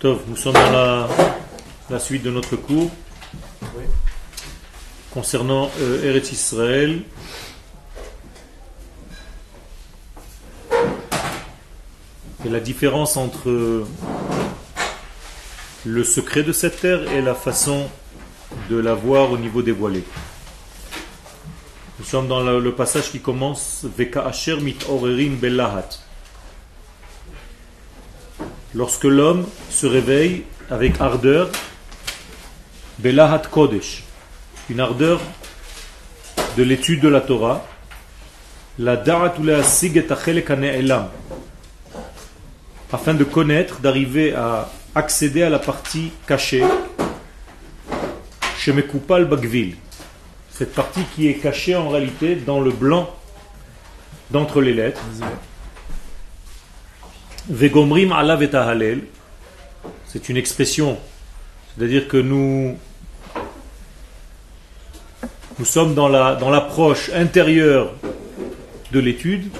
Tov, nous sommes dans la, la suite de notre cours concernant euh, Eretz Israël. Et la différence entre le secret de cette terre et la façon de la voir au niveau dévoilé. Nous sommes dans le, le passage qui commence Veka Asher mit orerin belahat. Lorsque l'homme se réveille avec ardeur, belahat kodesh, une ardeur de l'étude de la Torah, la afin de connaître, d'arriver à accéder à la partie cachée, chez Bagvil, cette partie qui est cachée en réalité dans le blanc d'entre les lettres. Vegomrim alav et c'est une expression, c'est-à-dire que nous nous sommes dans la dans l'approche intérieure de l'étude,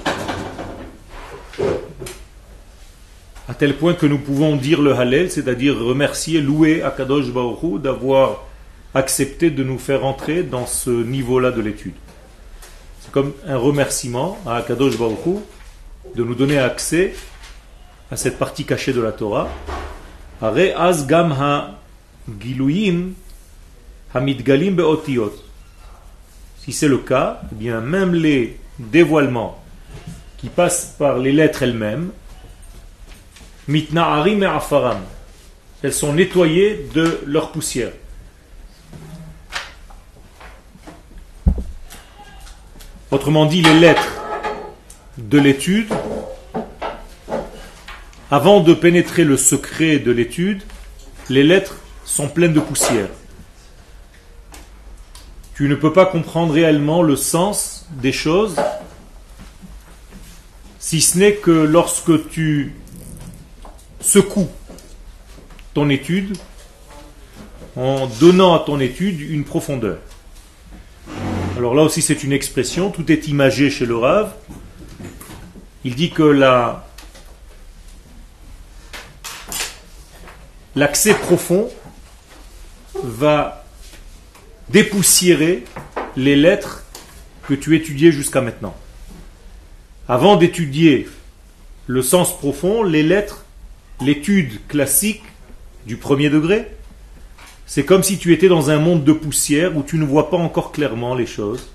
à tel point que nous pouvons dire le Hallel, c'est-à-dire remercier, louer Akadosh Hu d'avoir accepté de nous faire entrer dans ce niveau-là de l'étude. C'est comme un remerciement à Akadosh Hu de nous donner accès à cette partie cachée de la Torah. Si c'est le cas, eh bien même les dévoilements qui passent par les lettres elles-mêmes, mitna'arim et afaram, elles sont nettoyées de leur poussière. Autrement dit, les lettres de l'étude, avant de pénétrer le secret de l'étude, les lettres sont pleines de poussière. Tu ne peux pas comprendre réellement le sens des choses si ce n'est que lorsque tu secoues ton étude en donnant à ton étude une profondeur. Alors là aussi c'est une expression, tout est imagé chez le Rav. Il dit que la l'accès profond va dépoussiérer les lettres que tu étudiais jusqu'à maintenant. Avant d'étudier le sens profond, les lettres, l'étude classique du premier degré, c'est comme si tu étais dans un monde de poussière où tu ne vois pas encore clairement les choses.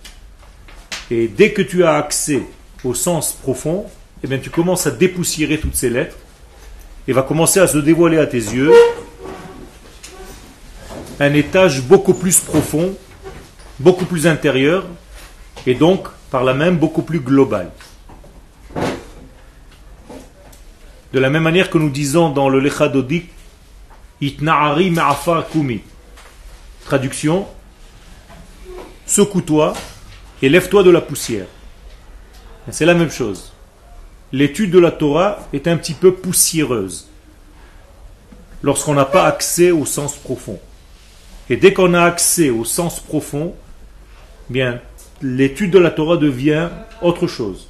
Et dès que tu as accès au sens profond, eh bien, tu commences à dépoussiérer toutes ces lettres et va commencer à se dévoiler à tes yeux un étage beaucoup plus profond, beaucoup plus intérieur et donc par là même beaucoup plus global. De la même manière que nous disons dans le Lechadodik, Itna'ari ma'afar kumi. Traduction Secoue-toi et lève-toi de la poussière. C'est la même chose. L'étude de la Torah est un petit peu poussiéreuse lorsqu'on n'a pas accès au sens profond. Et dès qu'on a accès au sens profond, l'étude de la Torah devient autre chose.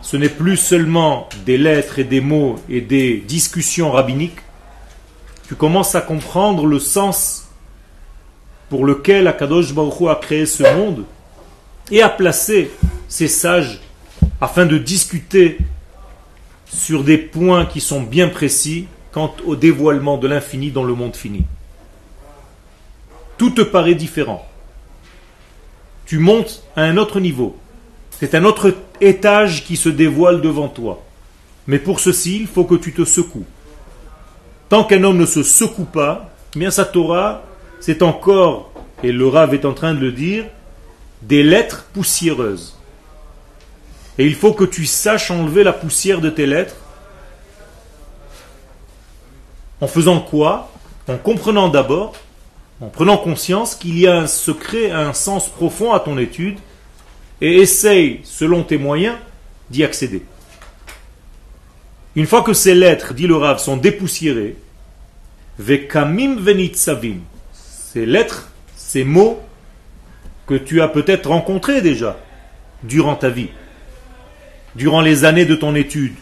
Ce n'est plus seulement des lettres et des mots et des discussions rabbiniques. Tu commences à comprendre le sens pour lequel Akadosh Baruch a créé ce monde et a placé ces sages afin de discuter sur des points qui sont bien précis quant au dévoilement de l'infini dans le monde fini. Tout te paraît différent. Tu montes à un autre niveau. C'est un autre étage qui se dévoile devant toi. Mais pour ceci, il faut que tu te secoues. Tant qu'un homme ne se secoue pas, eh bien sa Torah, c'est encore, et le Rav est en train de le dire, des lettres poussiéreuses. Et il faut que tu saches enlever la poussière de tes lettres. En faisant quoi? En comprenant d'abord, en prenant conscience qu'il y a un secret, un sens profond à ton étude, et essaye, selon tes moyens, d'y accéder. Une fois que ces lettres, dit le Rav, sont dépoussiérées, vekamim venitzavim, ces lettres, ces mots que tu as peut-être rencontrés déjà durant ta vie, durant les années de ton étude,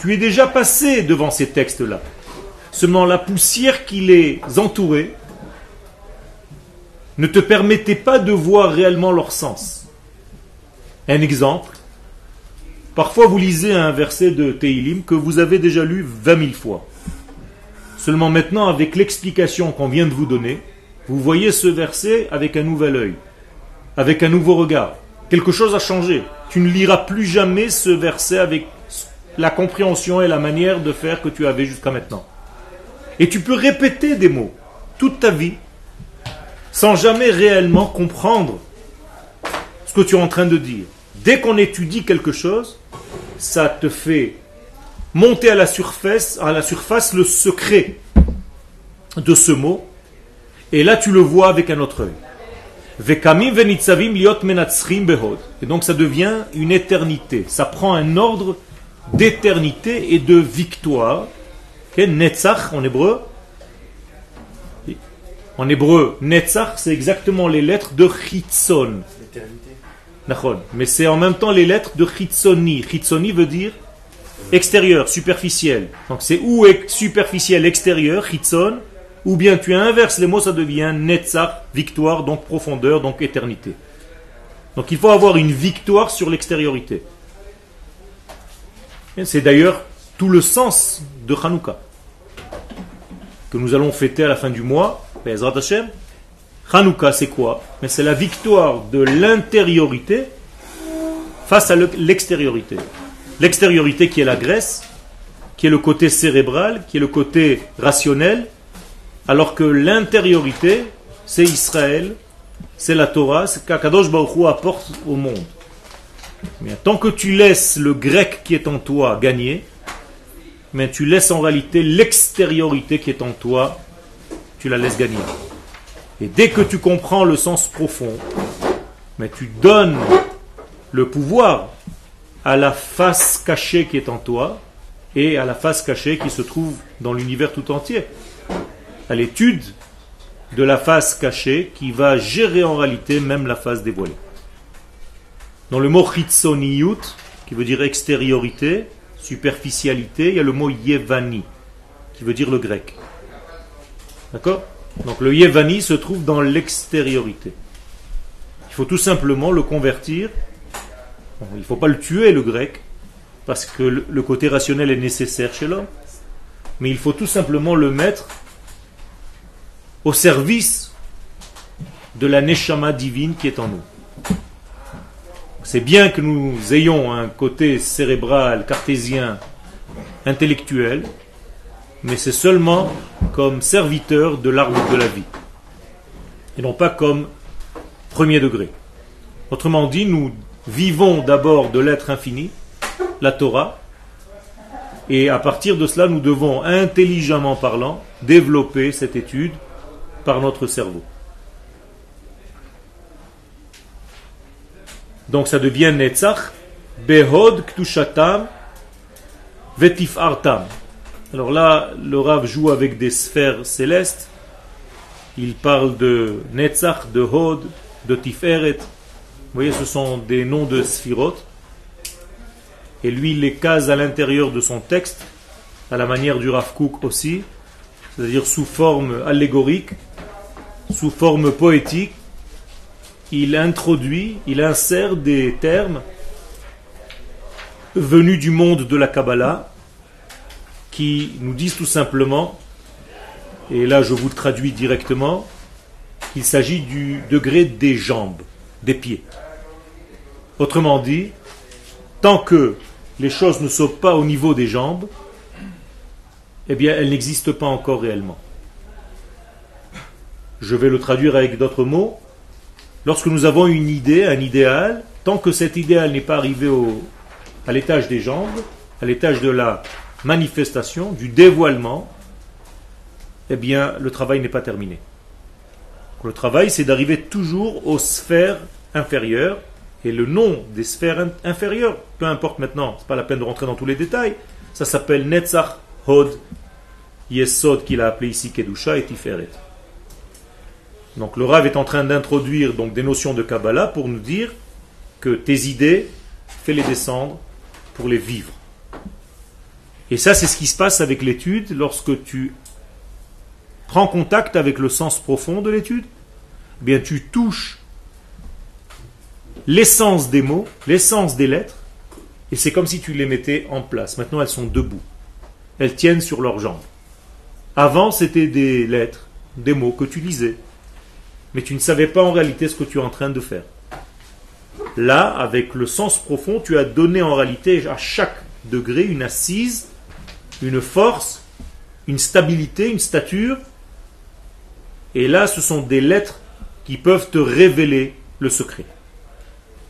tu es déjà passé devant ces textes-là. Seulement la poussière qui les entourait ne te permettait pas de voir réellement leur sens. Un exemple, parfois vous lisez un verset de Teilim que vous avez déjà lu vingt mille fois. Seulement maintenant, avec l'explication qu'on vient de vous donner, vous voyez ce verset avec un nouvel œil, avec un nouveau regard. Quelque chose a changé. Tu ne liras plus jamais ce verset avec la compréhension et la manière de faire que tu avais jusqu'à maintenant. Et tu peux répéter des mots toute ta vie sans jamais réellement comprendre ce que tu es en train de dire. Dès qu'on étudie quelque chose, ça te fait monter à la surface, à la surface le secret de ce mot, et là tu le vois avec un autre œil. Et donc ça devient une éternité. Ça prend un ordre d'éternité et de victoire. Netzach en hébreu. En hébreu, Netzach, c'est exactement les lettres de Chitzon. Mais c'est en même temps les lettres de Chitzoni. Chitzoni veut dire extérieur, superficiel. Donc c'est ou superficiel, extérieur, Chitzon, ou bien tu inverses les mots, ça devient Netzach, victoire, donc profondeur, donc éternité. Donc il faut avoir une victoire sur l'extériorité. C'est d'ailleurs tout le sens de Hanouka, que nous allons fêter à la fin du mois. Hanouka, c'est quoi? C'est la victoire de l'intériorité face à l'extériorité. L'extériorité qui est la graisse, qui est le côté cérébral, qui est le côté rationnel, alors que l'intériorité, c'est Israël, c'est la Torah, c'est qu'Akadosh Baruch apporte au monde. Mais tant que tu laisses le grec qui est en toi gagner, mais tu laisses en réalité l'extériorité qui est en toi, tu la laisses gagner. Et dès que tu comprends le sens profond, mais tu donnes le pouvoir à la face cachée qui est en toi et à la face cachée qui se trouve dans l'univers tout entier. À l'étude de la face cachée qui va gérer en réalité même la face dévoilée. Dans le mot chitzoniyut, qui veut dire extériorité, superficialité, il y a le mot yevani, qui veut dire le grec. D'accord Donc le yevani se trouve dans l'extériorité. Il faut tout simplement le convertir. il ne faut pas le tuer, le grec, parce que le côté rationnel est nécessaire chez l'homme. Mais il faut tout simplement le mettre au service de la neshama divine qui est en nous. C'est bien que nous ayons un côté cérébral, cartésien, intellectuel, mais c'est seulement comme serviteur de l'arbre de la vie, et non pas comme premier degré. Autrement dit, nous vivons d'abord de l'être infini, la Torah, et à partir de cela, nous devons, intelligemment parlant, développer cette étude par notre cerveau. Donc ça devient Netzach, Behod Ktushatam, Vetif Artam. Alors là, le Rav joue avec des sphères célestes. Il parle de Netzach, de Hod, de Tiferet. Vous voyez, ce sont des noms de Sphirot. Et lui, il les case à l'intérieur de son texte, à la manière du Rav Kook aussi, c'est-à-dire sous forme allégorique, sous forme poétique, il introduit, il insère des termes venus du monde de la Kabbalah qui nous disent tout simplement, et là je vous traduis directement, qu'il s'agit du degré des jambes, des pieds. Autrement dit, tant que les choses ne sont pas au niveau des jambes, eh bien elles n'existent pas encore réellement. Je vais le traduire avec d'autres mots. Lorsque nous avons une idée, un idéal, tant que cet idéal n'est pas arrivé au, à l'étage des jambes, à l'étage de la manifestation, du dévoilement, eh bien, le travail n'est pas terminé. Le travail, c'est d'arriver toujours aux sphères inférieures, et le nom des sphères inférieures, peu importe maintenant, c'est pas la peine de rentrer dans tous les détails, ça s'appelle Netzach Hod Yesod, qu'il a appelé ici Kedusha et Tiferet. Donc le Rav est en train d'introduire donc des notions de Kabbalah pour nous dire que tes idées, fais-les descendre pour les vivre. Et ça, c'est ce qui se passe avec l'étude lorsque tu prends contact avec le sens profond de l'étude, eh bien tu touches l'essence des mots, l'essence des lettres, et c'est comme si tu les mettais en place. Maintenant, elles sont debout. Elles tiennent sur leurs jambes. Avant, c'était des lettres, des mots que tu lisais. Mais tu ne savais pas en réalité ce que tu es en train de faire. Là, avec le sens profond, tu as donné en réalité à chaque degré une assise, une force, une stabilité, une stature. Et là, ce sont des lettres qui peuvent te révéler le secret.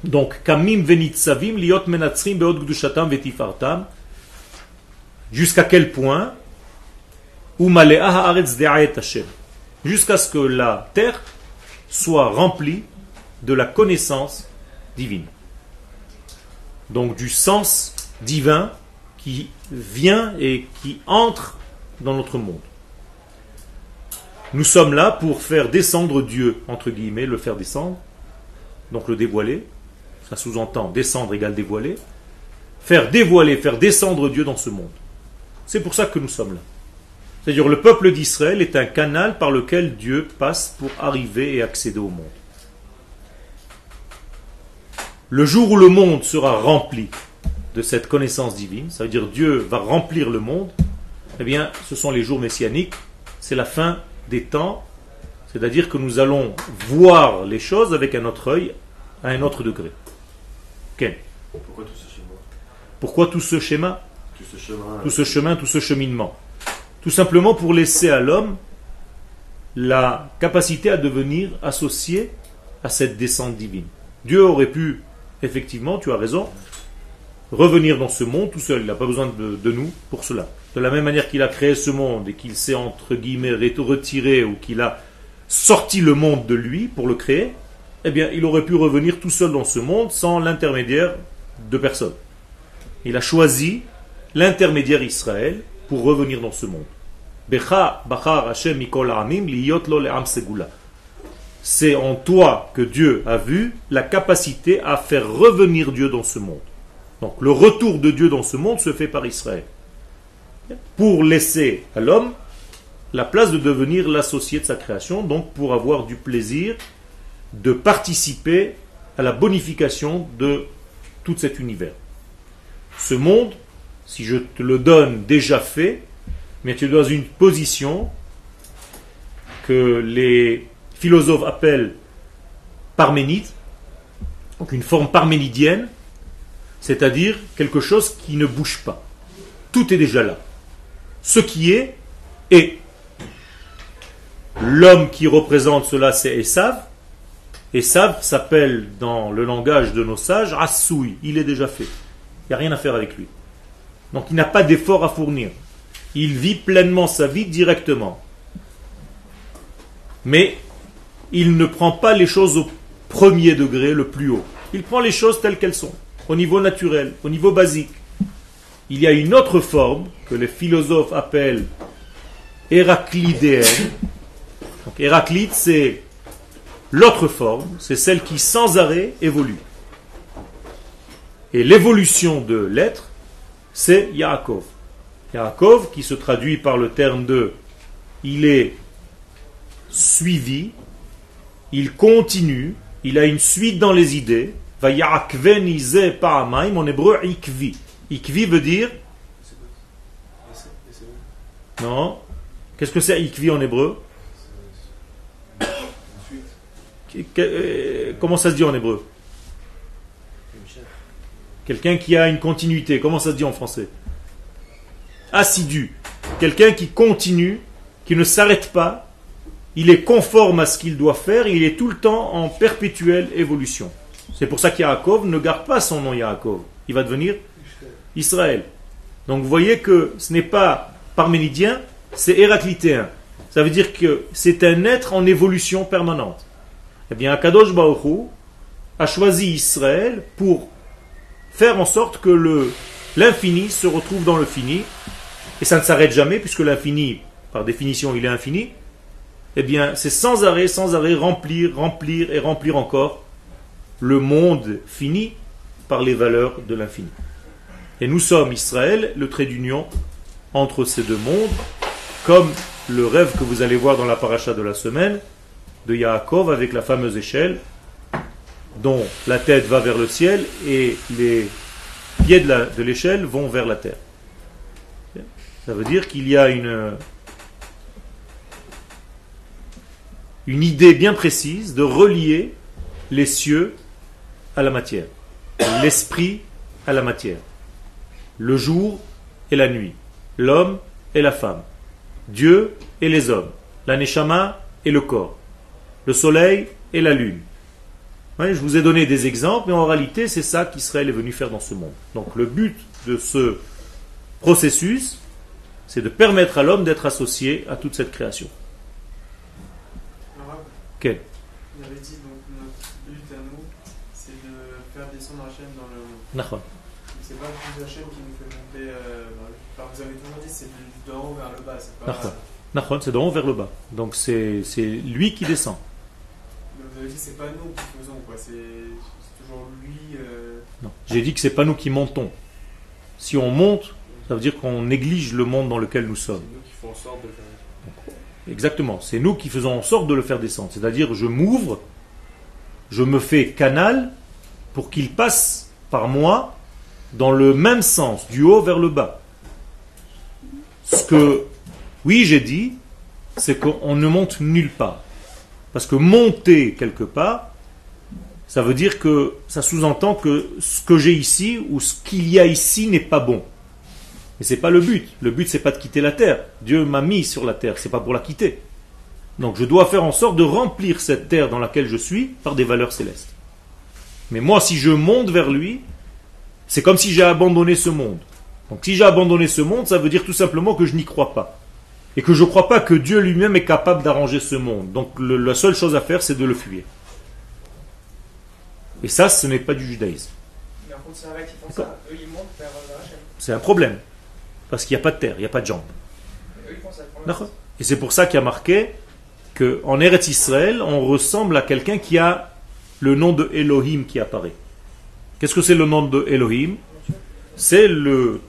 Donc, kamim savim liot menatzrim beot gdushatam vetifartam. Jusqu'à quel point? Jusqu'à ce que la terre soit remplie de la connaissance divine. Donc du sens divin qui vient et qui entre dans notre monde. Nous sommes là pour faire descendre Dieu, entre guillemets, le faire descendre, donc le dévoiler, ça sous-entend descendre égale dévoiler, faire dévoiler, faire descendre Dieu dans ce monde. C'est pour ça que nous sommes là. C'est-à-dire le peuple d'Israël est un canal par lequel Dieu passe pour arriver et accéder au monde. Le jour où le monde sera rempli de cette connaissance divine, ça veut dire Dieu va remplir le monde, eh bien, ce sont les jours messianiques, c'est la fin des temps, c'est-à-dire que nous allons voir les choses avec un autre œil, à un autre degré. Pourquoi tout ce schéma? Pourquoi tout ce schéma? Tout ce chemin, tout ce chemin, tout ce cheminement Tout simplement pour laisser à l'homme la capacité à devenir associé à cette descente divine. Dieu aurait pu, effectivement, tu as raison, revenir dans ce monde tout seul. Il n'a pas besoin de, nous pour cela. De la même manière qu'il a créé ce monde et qu'il s'est, entre guillemets, retiré ou qu'il a sorti le monde de lui pour le créer, eh bien, il aurait pu revenir tout seul dans ce monde sans l'intermédiaire de personne. Il a choisi l'intermédiaire Israël pour revenir dans ce monde. C'est en toi que Dieu a vu la capacité à faire revenir Dieu dans ce monde. Donc le retour de Dieu dans ce monde se fait par Israël. Pour laisser à l'homme la place de devenir l'associé de sa création, donc pour avoir du plaisir de participer à la bonification de tout cet univers. Ce monde, si je te le donne déjà fait, mais tu es dans une position que les philosophes appellent parménide, donc une forme parménidienne, c'est-à-dire quelque chose qui ne bouge pas. Tout est déjà là. Ce qui est, est. L'homme qui représente cela, c'est Esav, et Sav s'appelle dans le langage de nos sages Assoui, il est déjà fait. Il n'y a rien à faire avec lui. Donc il n'a pas d'effort à fournir. Il vit pleinement sa vie directement. Mais il ne prend pas les choses au premier degré, le plus haut. Il prend les choses telles qu'elles sont, au niveau naturel, au niveau basique. Il y a une autre forme que les philosophes appellent héraclidéenne. Donc Héraclite, c'est L'autre forme, c'est celle qui sans arrêt évolue. Et l'évolution de l'être, c'est Yaakov. Yaakov qui se traduit par le terme de il est suivi, il continue, il a une suite dans les idées. Va Paramaim, en hébreu ikvi. Ikvi veut dire Non. Qu'est-ce que c'est ikvi en hébreu? Euh, comment ça se dit en hébreu? Quelqu'un qui a une continuité. Comment ça se dit en français? Assidu. Quelqu'un qui continue, qui ne s'arrête pas. Il est conforme à ce qu'il doit faire. Il est tout le temps en perpétuelle évolution. C'est pour ça qu'Yaakov ne garde pas son nom Yaakov. Il va devenir Israël. Donc vous voyez que ce n'est pas parménidien, c'est héraclitéen. Ça veut dire que c'est un être en évolution permanente. Eh bien, Akadosh Baruch a choisi Israël pour faire en sorte que l'infini se retrouve dans le fini, et ça ne s'arrête jamais, puisque l'infini, par définition, il est infini, eh bien, c'est sans arrêt, sans arrêt, remplir, remplir et remplir encore le monde fini par les valeurs de l'infini. Et nous sommes Israël, le trait d'union entre ces deux mondes, comme le rêve que vous allez voir dans la paracha de la semaine de Yaakov avec la fameuse échelle dont la tête va vers le ciel et les pieds de l'échelle vont vers la terre. Ça veut dire qu'il y a une, une idée bien précise de relier les cieux à la matière, l'esprit à la matière, le jour et la nuit, l'homme et la femme, Dieu et les hommes, la neshama et le corps, le soleil et la lune. je vous ai donné des exemples, mais en réalité, c'est ça qu'Israël est venu faire dans ce monde. Donc le but de ce processus, c'est de permettre à l'homme d'être associé à toute cette création. Quel? Il avait dit le monde. C'est pas plus Hachem qui nous fait monter. Euh, vous avez toujours dit c'est d'en haut vers le bas. C'est pas. C'est d'en haut vers le bas. Donc c'est lui qui descend. vous avez dit c'est pas nous qui faisons quoi. C'est toujours lui. Euh... Non. J'ai dit que c'est pas nous qui montons. Si on monte, ça veut dire qu'on néglige le monde dans lequel nous sommes. C'est nous qui faisons en sorte de faire Exactement. C'est nous qui faisons en sorte de le faire descendre. C'est-à-dire, je m'ouvre, je me fais canal pour qu'il passe par moi dans le même sens, du haut vers le bas. Ce que, oui, j'ai dit, c'est qu'on ne monte nulle part. Parce que monter quelque part, ça veut dire que ça sous-entend que ce que j'ai ici ou ce qu'il y a ici n'est pas bon. Mais ce n'est pas le but. Le but, c'est pas de quitter la terre. Dieu m'a mis sur la terre, c'est pas pour la quitter. Donc je dois faire en sorte de remplir cette terre dans laquelle je suis par des valeurs célestes. Mais moi, si je monte vers lui, c'est comme si j'ai abandonné ce monde. Donc si j'ai abandonné ce monde, ça veut dire tout simplement que je n'y crois pas. Et que je ne crois pas que Dieu lui-même est capable d'arranger ce monde. Donc la seule chose à faire, c'est de le fuir. Et ça, ce n'est pas du judaïsme. C'est un problème. Parce qu'il n'y a pas de terre, il n'y a pas de jambes. Et c'est pour ça qu'il y a marqué qu'en Eretz Israël, on ressemble à quelqu'un qui a le nom de Elohim qui apparaît. Qu'est-ce que c'est le nom de Elohim? C'est le,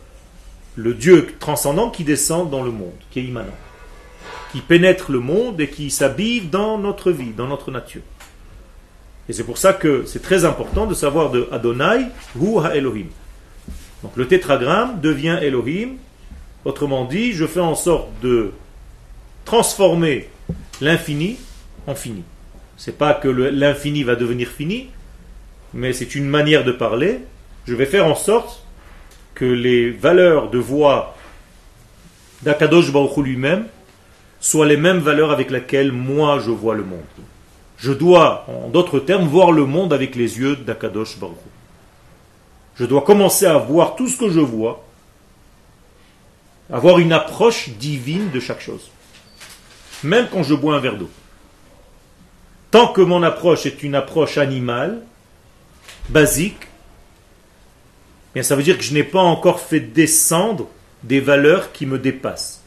Dieu transcendant qui descend dans le monde, qui est immanent, qui pénètre le monde et qui s'habille dans notre vie, dans notre nature. Et c'est pour ça que c'est très important de savoir de Adonai ou Elohim. Donc le tétragramme devient Elohim Autrement dit, je fais en sorte de transformer l'infini en fini. C'est pas que l'infini va devenir fini, mais c'est une manière de parler. Je vais faire en sorte que les valeurs de voix d'Akadosh Baruch lui-même soient les mêmes valeurs avec lesquelles moi je vois le monde. Je dois, en d'autres termes, voir le monde avec les yeux d'Akadosh Baruch Je dois commencer à voir tout ce que je vois avoir une approche divine de chaque chose. Même quand je bois un verre d'eau. Tant que mon approche est une approche animale, basique, bien ça veut dire que je n'ai pas encore fait descendre des valeurs qui me dépassent.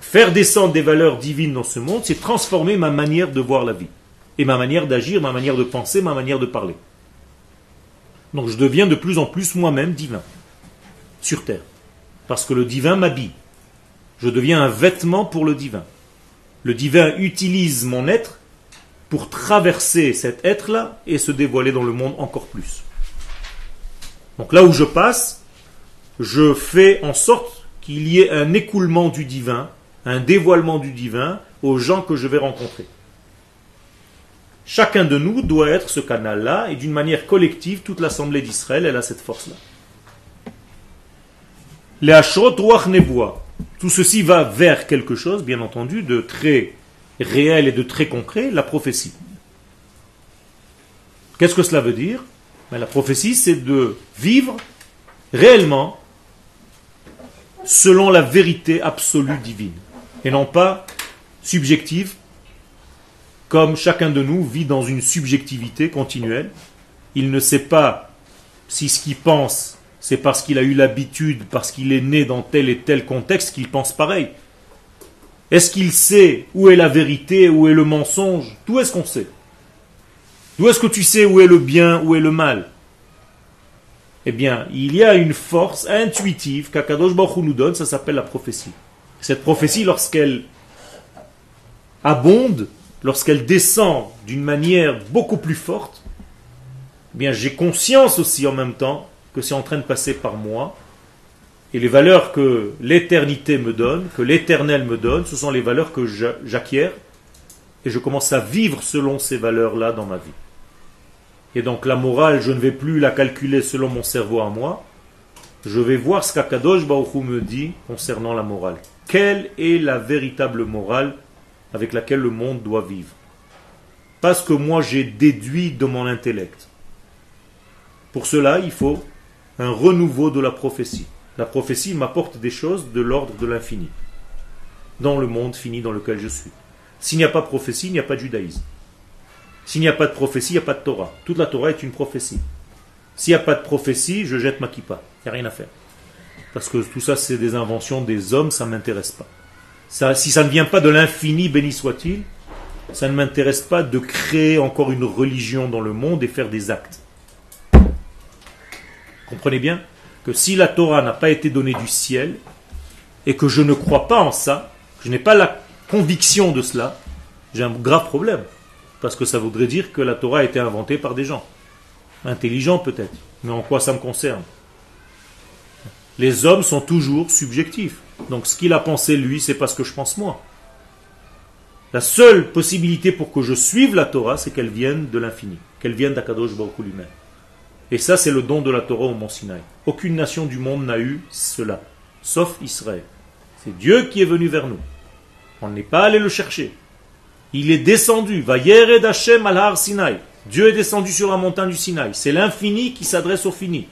faire descendre des valeurs divines dans ce monde, c'est transformer ma manière de voir la vie. Et ma manière d'agir, ma manière de penser, ma manière de parler. Donc je deviens de plus en plus moi-même divin. Sur Terre parce que le divin m'habille. Je deviens un vêtement pour le divin. Le divin utilise mon être pour traverser cet être-là et se dévoiler dans le monde encore plus. Donc là où je passe, je fais en sorte qu'il y ait un écoulement du divin, un dévoilement du divin aux gens que je vais rencontrer. Chacun de nous doit être ce canal-là, et d'une manière collective, toute l'Assemblée d'Israël, elle a cette force-là. Les Nevoa. Tout ceci va vers quelque chose, bien entendu, de très réel et de très concret, la prophétie. Qu'est-ce que cela veut dire? Ben, La prophétie, c'est de vivre réellement selon la vérité absolue divine, et non pas subjective, comme chacun de nous vit dans une subjectivité continuelle. Il ne sait pas si ce qu'il pense c'est parce qu'il a eu l'habitude, parce qu'il est né dans tel et tel contexte qu'il pense pareil. Est-ce qu'il sait où est la vérité, où est le mensonge? D'où est-ce qu'on sait? D'où est-ce que tu sais où est le bien, où est le mal? Eh bien, il y a une force intuitive qu'Akadosh Baruch nous donne, ça s'appelle la prophétie. Cette prophétie, lorsqu'elle abonde, lorsqu'elle descend d'une manière beaucoup plus forte, eh bien j'ai conscience aussi en même temps que c'est en train de passer par moi. Et les valeurs que l'éternité me donne, que l'éternel me donne, ce sont les valeurs que j'acquiers. Et je commence à vivre selon ces valeurs-là dans ma vie. Et donc la morale, je ne vais plus la calculer selon mon cerveau à moi. Je vais voir ce qu'Akadosh Baruch me dit concernant la morale. Quelle est la véritable morale avec laquelle le monde doit vivre? Parce que moi j'ai déduit de mon intellect. Pour cela, il faut un renouveau de la prophétie. La prophétie m'apporte des choses de l'ordre de l'infini, dans le monde fini dans lequel je suis. S'il n'y a pas de prophétie, il n'y a pas de judaïsme. S'il n'y a pas de prophétie, il n'y a pas de Torah. Toute la Torah est une prophétie. S'il n'y a pas de prophétie, je jette ma kippa. Il n'y a rien à faire. Parce que tout ça, c'est des inventions des hommes, ça ne m'intéresse pas. Si ça ne vient pas de l'infini, béni soit-il, ça ne m'intéresse pas de créer encore une religion dans le monde et faire des actes. Comprenez bien? Si la Torah n'a pas été donnée du ciel et que je ne crois pas en ça, je n'ai pas la conviction de cela, j'ai un grave problème. Parce que ça voudrait dire que la Torah a été inventée par des gens. Intelligents peut-être. Mais en quoi ça me concerne? Les hommes sont toujours subjectifs. Donc ce qu'il a pensé lui, c'est pas ce que je pense moi. La seule possibilité pour que je suive la Torah, c'est qu'elle vienne de l'infini, qu'elle vienne d'Akadosh Baruch lui-même. Et ça, c'est le don de la Torah au mont Sinaï. Aucune nation du monde n'a eu cela, sauf Israël. C'est Dieu qui est venu vers nous. On n'est pas allé le chercher. Il est descendu. Va Hashem al Sinaï. Dieu est descendu sur la montagne du Sinaï. C'est l'infini qui s'adresse au fini.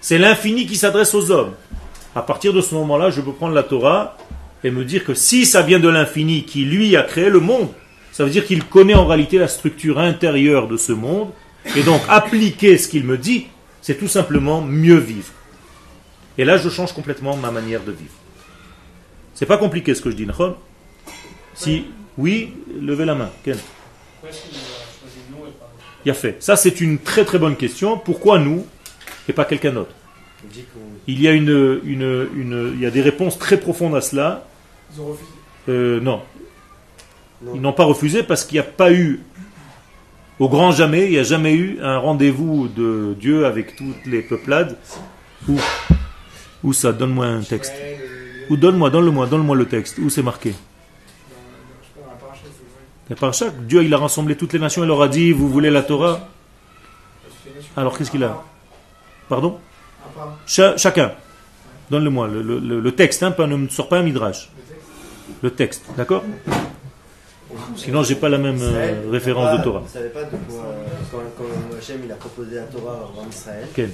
C'est l'infini qui s'adresse aux hommes. À partir de ce moment-là, je peux prendre la Torah et me dire que si ça vient de l'infini qui lui a créé le monde, ça veut dire qu'il connaît en réalité la structure intérieure de ce monde. Et donc appliquer ce qu'il me dit, c'est tout simplement mieux vivre. Et là, je change complètement ma manière de vivre. C'est pas compliqué ce que je dis, Nahon Si oui, levez la main. Ken. Il a fait. Ça, c'est une très très bonne question. Pourquoi nous et pas quelqu'un d'autre? Il y a une, une, il y a des réponses très profondes à cela. Ils ont refusé. Euh, non. Ils n'ont pas refusé parce qu'il n'y a pas eu, au grand jamais, il n'y a jamais eu un rendez-vous de Dieu avec toutes les peuplades. Où, ça Donne-moi un texte. Ou donne-moi, donne-le-moi, donne-moi le texte. Où c'est marqué? Et par chaque, Dieu il a rassemblé toutes les nations, il leur a dit, vous voulez la Torah? Alors qu'est-ce qu'il a? Pardon? Chacun. Donne-le-moi, le, texte, hein, ne me sort pas un midrash. Le texte, d'accord? Sinon, j'ai pas la même euh, référence de Torah. Vous savez pas de quoi, euh, quand, quand Hachem il a proposé la Torah en Israël Quel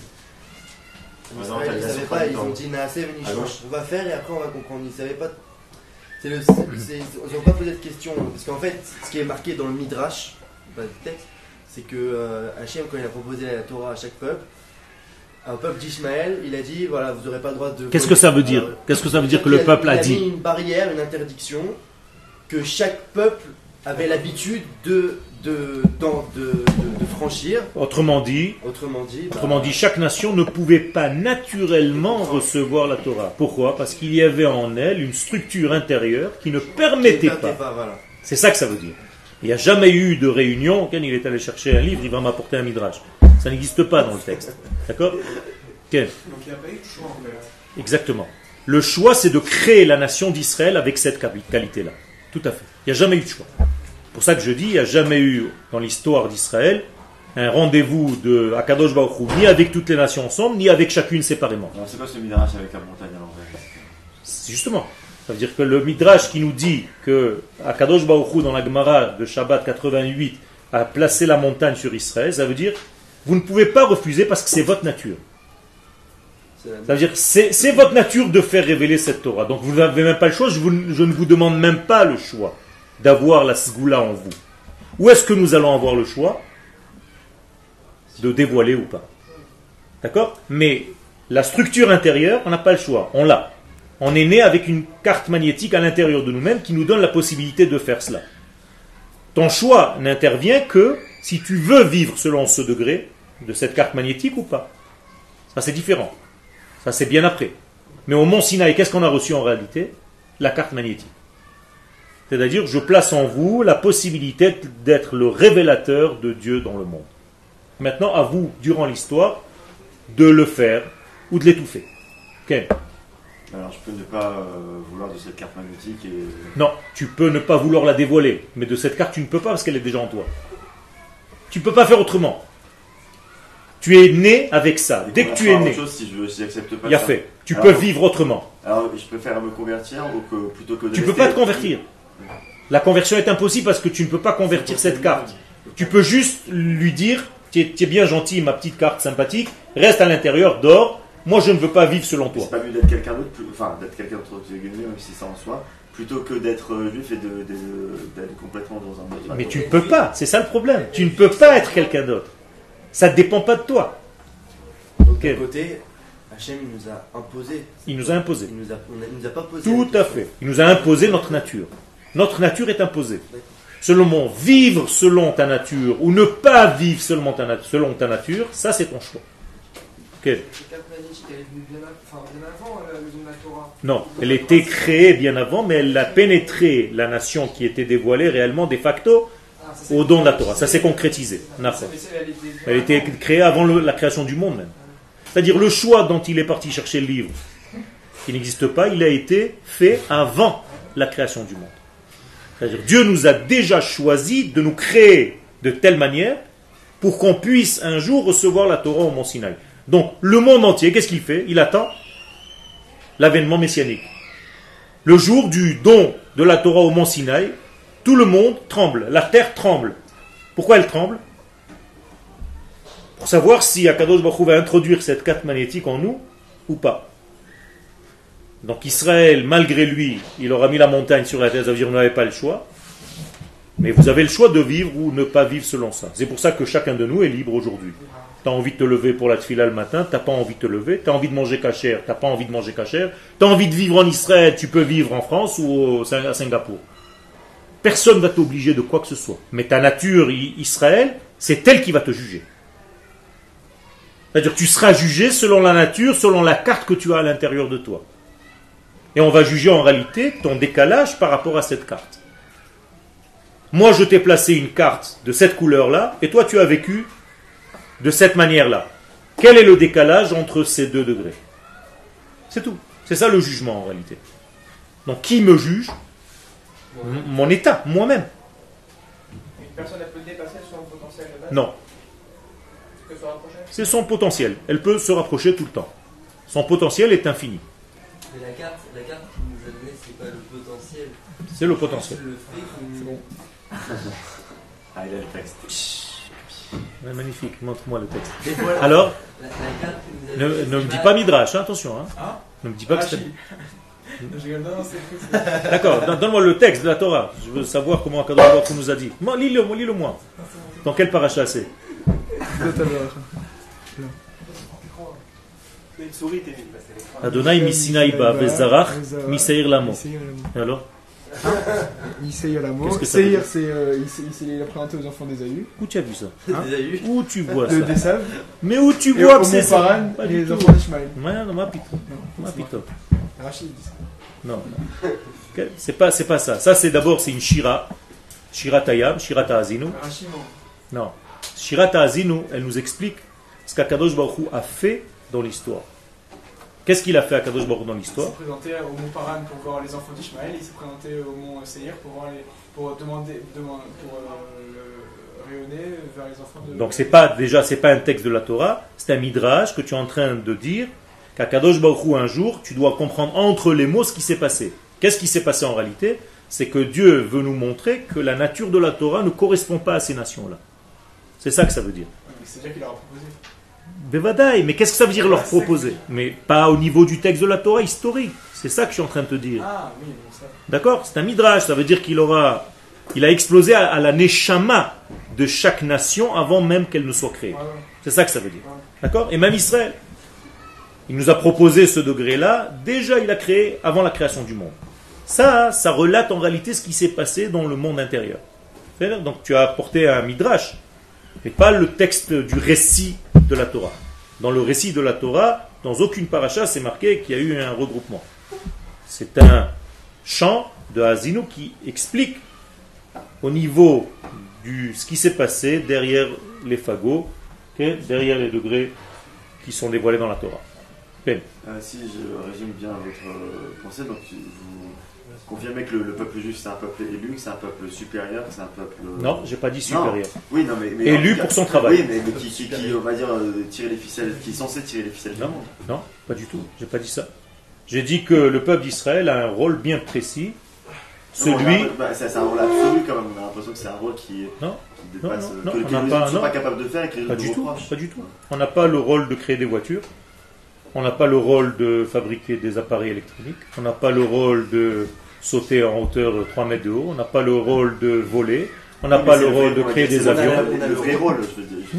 Ils ne savaient pas, ils ont dit on va faire et après on va comprendre. Ils ne savaient pas c'est le, ils n'ont pas posé de question. Parce qu'en fait, ce qui est marqué dans le Midrash, pas du texte, c'est que euh, Hachem, quand il a proposé la Torah à chaque peuple, un peuple d'Ismaël, il a dit voilà, vous n'aurez pas le droit de. Qu'est-ce que ça veut dire Qu'est-ce que ça veut dire que le peuple a, dit Il a mis une barrière, une interdiction, que chaque peuple avait l'habitude de de, de, franchir. Autrement dit, autrement dit, bah, autrement dit, chaque nation ne pouvait pas naturellement recevoir la Torah. Pourquoi? Parce qu'il y avait en elle une structure intérieure qui ne permettait pas. C'est ça que ça veut dire. Il n'y a jamais eu de réunion. Quand il est allé chercher un livre, il va m'apporter un midrash. Ça n'existe pas dans le texte. D'accord? Donc il n'y a pas eu de choix en fait. Exactement. Le choix, c'est de créer la nation d'Israël avec cette qualité-là. Tout à fait. Il n'y a jamais eu de choix pour ça que je dis, il n'y a jamais eu dans l'histoire d'Israël un rendez-vous de Akadosh Baruch ni avec toutes les nations ensemble, ni avec chacune séparément. c'est pas ce midrash avec la montagne à l'envers Justement. Ça veut dire que le midrash qui nous dit que Akadosh Baruch dans la Gemara de Shabbat 88 a placé la montagne sur Israël, ça veut dire vous ne pouvez pas refuser parce que c'est votre nature. Ça veut dire c'est, votre nature de faire révéler cette Torah. Donc vous n'avez même pas le choix, je, ne vous demande même pas le choix d'avoir la sgoula en vous Ou est-ce que nous allons avoir le choix de dévoiler ou pas? D'accord? Mais la structure intérieure, on n'a pas le choix, on l'a. On est né avec une carte magnétique à l'intérieur de nous-mêmes qui nous donne la possibilité de faire cela. Ton choix n'intervient que si tu veux vivre selon ce degré de cette carte magnétique ou pas. Ça c'est différent. Ça c'est bien après. Mais au mont Sinaï, qu'est-ce qu'on a reçu en réalité? La carte magnétique. C'est-à-dire, je place en vous la possibilité d'être le révélateur de Dieu dans le monde. Maintenant, à vous, durant l'histoire, de le faire ou de l'étouffer. Ok. Alors, je peux ne pas euh, vouloir de cette carte magnétique et... Non, tu peux ne pas vouloir la dévoiler, mais de cette carte, tu ne peux pas parce qu'elle est déjà en toi. Tu ne peux pas faire autrement. Tu es né avec ça. Dès que tu es né, si je, il y a fait. Tu peux vivre autrement. Alors, je préfère me convertir plutôt que de Tu ne peux pas te convertir. La conversion est impossible parce que tu ne peux pas convertir cette carte. Tu peux juste lui dire tu es, bien gentil, ma petite carte sympathique, reste à l'intérieur, dors. Moi, je ne veux pas vivre selon toi. C'est pas mieux d'être quelqu'un d'autre, enfin, d'être quelqu'un d'autre, même si c'est en soi, plutôt que d'être euh, juif et d'être complètement dans un. Mais tu ne peux pas, c'est ça le problème. Tu ne peux pas être quelqu'un d'autre. Ça ne dépend pas de toi. Donc, d'un côté, Hachem il nous a imposé. Il nous a imposé. Il nous a, nous a pas posé. Tout à fait. Il nous a imposé notre nature. Notre nature est imposée. Selon vivre selon ta nature ou ne pas vivre selon ta, selon ta nature, ça c'est ton choix. Non, elle était créée bien avant, mais elle a pénétré la nation qui était dévoilée réellement de facto au don de la Torah. Ça s'est concrétisé. Elle était créée avant la création du monde même. C'est-à-dire le choix dont il est parti chercher le livre, qui n'existe pas, il a été fait avant la création du monde. C'est-à-dire Dieu nous a déjà choisi de nous créer de telle manière pour qu'on puisse un jour recevoir la Torah au Mont Sinaï. Donc le monde entier, qu'est-ce qu'il fait? Il attend l'avènement messianique. Le jour du don de la Torah au Mont Sinaï, tout le monde tremble, la terre tremble. Pourquoi elle tremble? Pour savoir si Akadosh Baruch va introduire cette carte magnétique en nous ou pas. Donc Israël, malgré lui, il aura mis la montagne sur la tête, ça veut dire vous n'avez pas le choix. Mais vous avez le choix de vivre ou ne pas vivre selon ça. C'est pour ça que chacun de nous est libre aujourd'hui. Tu as envie de te lever pour la tfila le matin, tu n'as pas envie de te lever, tu as envie de manger cachère, tu n'as pas envie de manger cachère, tu as envie de vivre en Israël, tu peux vivre en France ou à Singapour. Personne ne va t'obliger de quoi que ce soit. Mais ta nature Israël, c'est elle qui va te juger. C'est-à-dire que tu seras jugé selon la nature, selon la carte que tu as à l'intérieur de toi. Et on va juger en réalité ton décalage par rapport à cette carte. Moi, je t'ai placé une carte de cette couleur-là, et toi, tu as vécu de cette manière-là. Quel est le décalage entre ces deux degrés? C'est tout. C'est ça le jugement en réalité. Donc, qui me juge? Mon état, moi-même. personne ne peut dépasser son potentiel Non. C'est son potentiel. Elle peut se rapprocher tout le temps. Son potentiel est infini. Mais la carte, la carte qui nous a donné, c'est pas le potentiel. C'est le potentiel. C'est bon. ah, il a le texte. magnifique, montre-moi le texte. Alors ne, me dis pas Midrash, hein, attention. Hein. Ah ne me dis pas que c'est. D'accord, donne-moi le texte de la Torah. Je veux savoir comment Akadosh nous a dit. Lis-le lis moi. Dans quel paracha c'est Adonai Misinaïba Bezarach Misaïr Lamo. Alors Misaïr Lamo. Seir, c'est euh, il, a présenté aux enfants des d'Ésaü. Où tu as vu ça hein Où tu vois ça De Mais où tu vois que c'est ça les enfants d'Ishmaël. Non, ma pito. Ma pito. Rachid. Non, non. C'est pas, c'est pas ça. Ça, c'est d'abord, c'est une shira. Shira Tayam, Shira Ta'azinu. Non. Shira Ta'azinu, elle nous explique ce qu'Akadosh Baruch a fait dans l'histoire. Qu'est-ce qu'il a fait à Kadosh Baruch dans l'histoire Il s'est présenté au mont Paran pour voir les enfants d'Ishmaël, il s'est présenté au mont Seir pour, voir les, pour demander, pour euh, rayonner vers les enfants de... Donc c'est pas déjà c'est pas un texte de la Torah, c'est un midrash que tu es en train de dire qu'à Kadosh Baruch un jour tu dois comprendre entre les mots ce qui s'est passé. Qu'est-ce qui s'est passé en réalité? C'est que Dieu veut nous montrer que la nature de la Torah ne correspond pas à ces nations-là. C'est ça que ça veut dire. Qu'il leur a proposé mais qu'est-ce que ça veut dire leur proposer? Mais pas au niveau du texte de la Torah historique. C'est ça que je suis en train de te dire. Ah, D'accord? C'est un midrash. Ça veut dire qu'il aura, il a explosé à, la neshama de chaque nation avant même qu'elle ne soit créée. C'est ça que ça veut dire. D'accord? Et même Israël, il nous a proposé ce degré-là. Déjà, il a créé avant la création du monde. Ça, ça relate en réalité ce qui s'est passé dans le monde intérieur. Donc, tu as apporté un midrash mais pas le texte du récit de la Torah. Dans le récit de la Torah, dans aucune paracha, c'est marqué qu'il y a eu un regroupement. C'est un chant de Hazino qui explique au niveau du ce qui s'est passé derrière les fagots, derrière les degrés qui sont dévoilés dans la Torah. Euh, si je résume bien votre euh, pensée, donc vous confirmez que le, peuple juif c'est un peuple élu, c'est un peuple supérieur, c'est un peuple. Euh, non, j'ai pas dit supérieur. Oui, non, mais, élu pour son travail. Oui, mais, qui, qui, on va dire tirer les ficelles, qui est censé tirer les ficelles. Non, non, pas du tout. J'ai pas dit ça. J'ai dit que le peuple d'Israël a un rôle bien précis. Celui. Bah, c'est un rôle absolu quand même. On a l'impression que c'est un rôle qui, non, dépasse, non, non, que, on les pas, ne sont pas capables de faire et que les pas du tout, Pas du tout. On n'a pas le rôle de créer des voitures. On n'a pas le rôle de fabriquer des appareils électroniques. On n'a pas le rôle de sauter en hauteur 3 mètres de haut. On n'a pas le rôle de voler. On n'a pas le rôle de créer des avions. On a le vrai rôle,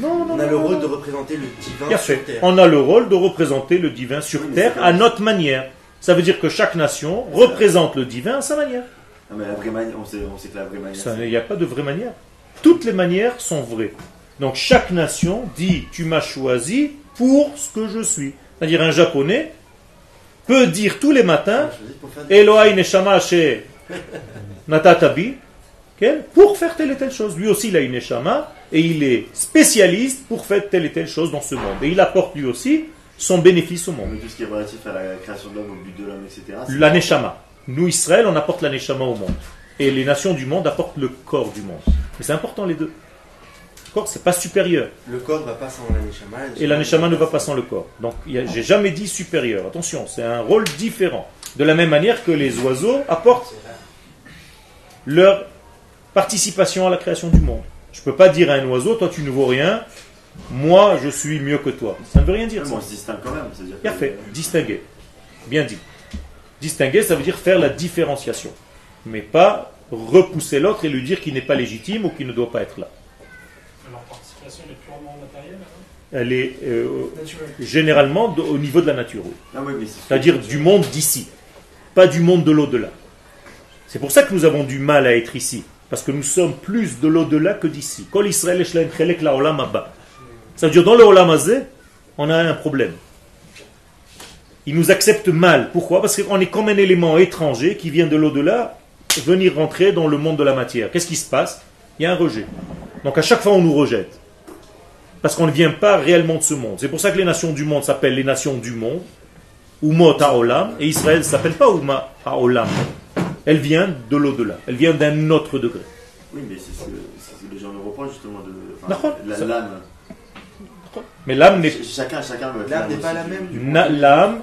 on a le rôle de représenter le divin sur Terre. On a le rôle de représenter le divin sur Terre à notre manière. Ça veut dire que chaque nation représente le divin à sa manière. Non, mais la vraie manière, on sait, on sait que la vraie manière. Il n'y a pas de vraie manière. Toutes les manières sont vraies. Donc chaque nation dit Tu m'as choisi pour ce que je suis. C'est-à-dire un japonais peut dire tous les matins Elohai Neshama chez Natatabi pour faire telle et telle chose. Lui aussi, il a une Neshama et il est spécialiste pour faire telle et telle chose dans ce monde. Et il apporte lui aussi son bénéfice au monde. tout ce qui est relatif à la création de l'homme, au but de l'homme, etc. La Neshama. Nous, Israël, on apporte la Neshama au monde. Et les nations du monde apportent le corps du monde. Mais c'est important les deux corps, c'est pas supérieur. Le corps va pas sans la Et la ne va pas sans le corps. Donc, j'ai jamais dit supérieur. Attention, c'est un rôle différent. De la même manière que les oiseaux apportent leur participation à la création du monde. Je ne peux pas dire à un oiseau, toi tu ne vaux rien, moi je suis mieux que toi. Ça ne veut rien dire. on se distingue quand même. Bien fait, distinguer. Bien dit. Distinguer, ça veut dire faire la différenciation. Mais pas repousser l'autre et lui dire qu'il n'est pas légitime ou qu'il ne doit pas être là elle est euh, généralement au niveau de la nature. Ah C'est-à-dire du monde d'ici, pas du monde de l'au-delà. C'est pour ça que nous avons du mal à être ici, parce que nous sommes plus de l'au-delà que d'ici. Ça veut dire dans le Olam on a un problème. Il nous accepte mal. Pourquoi? Parce qu'on est comme un élément étranger qui vient de l'au-delà venir rentrer dans le monde de la matière. Qu'est-ce qui se passe? Il y a un rejet. Donc à chaque fois on nous rejette. Parce qu'on ne vient pas réellement de ce monde. C'est pour ça que les nations du monde s'appellent les nations du monde, Umot Haolam, et Israël ne s'appelle pas Uma Haolam. Elle vient de l'au-delà, elle vient d'un autre degré. Oui, mais c'est ce que les gens nous reprochent justement de la l'âme. Mais l'âme n'est chacun, chacun l'âme n'est pas la même l'âme.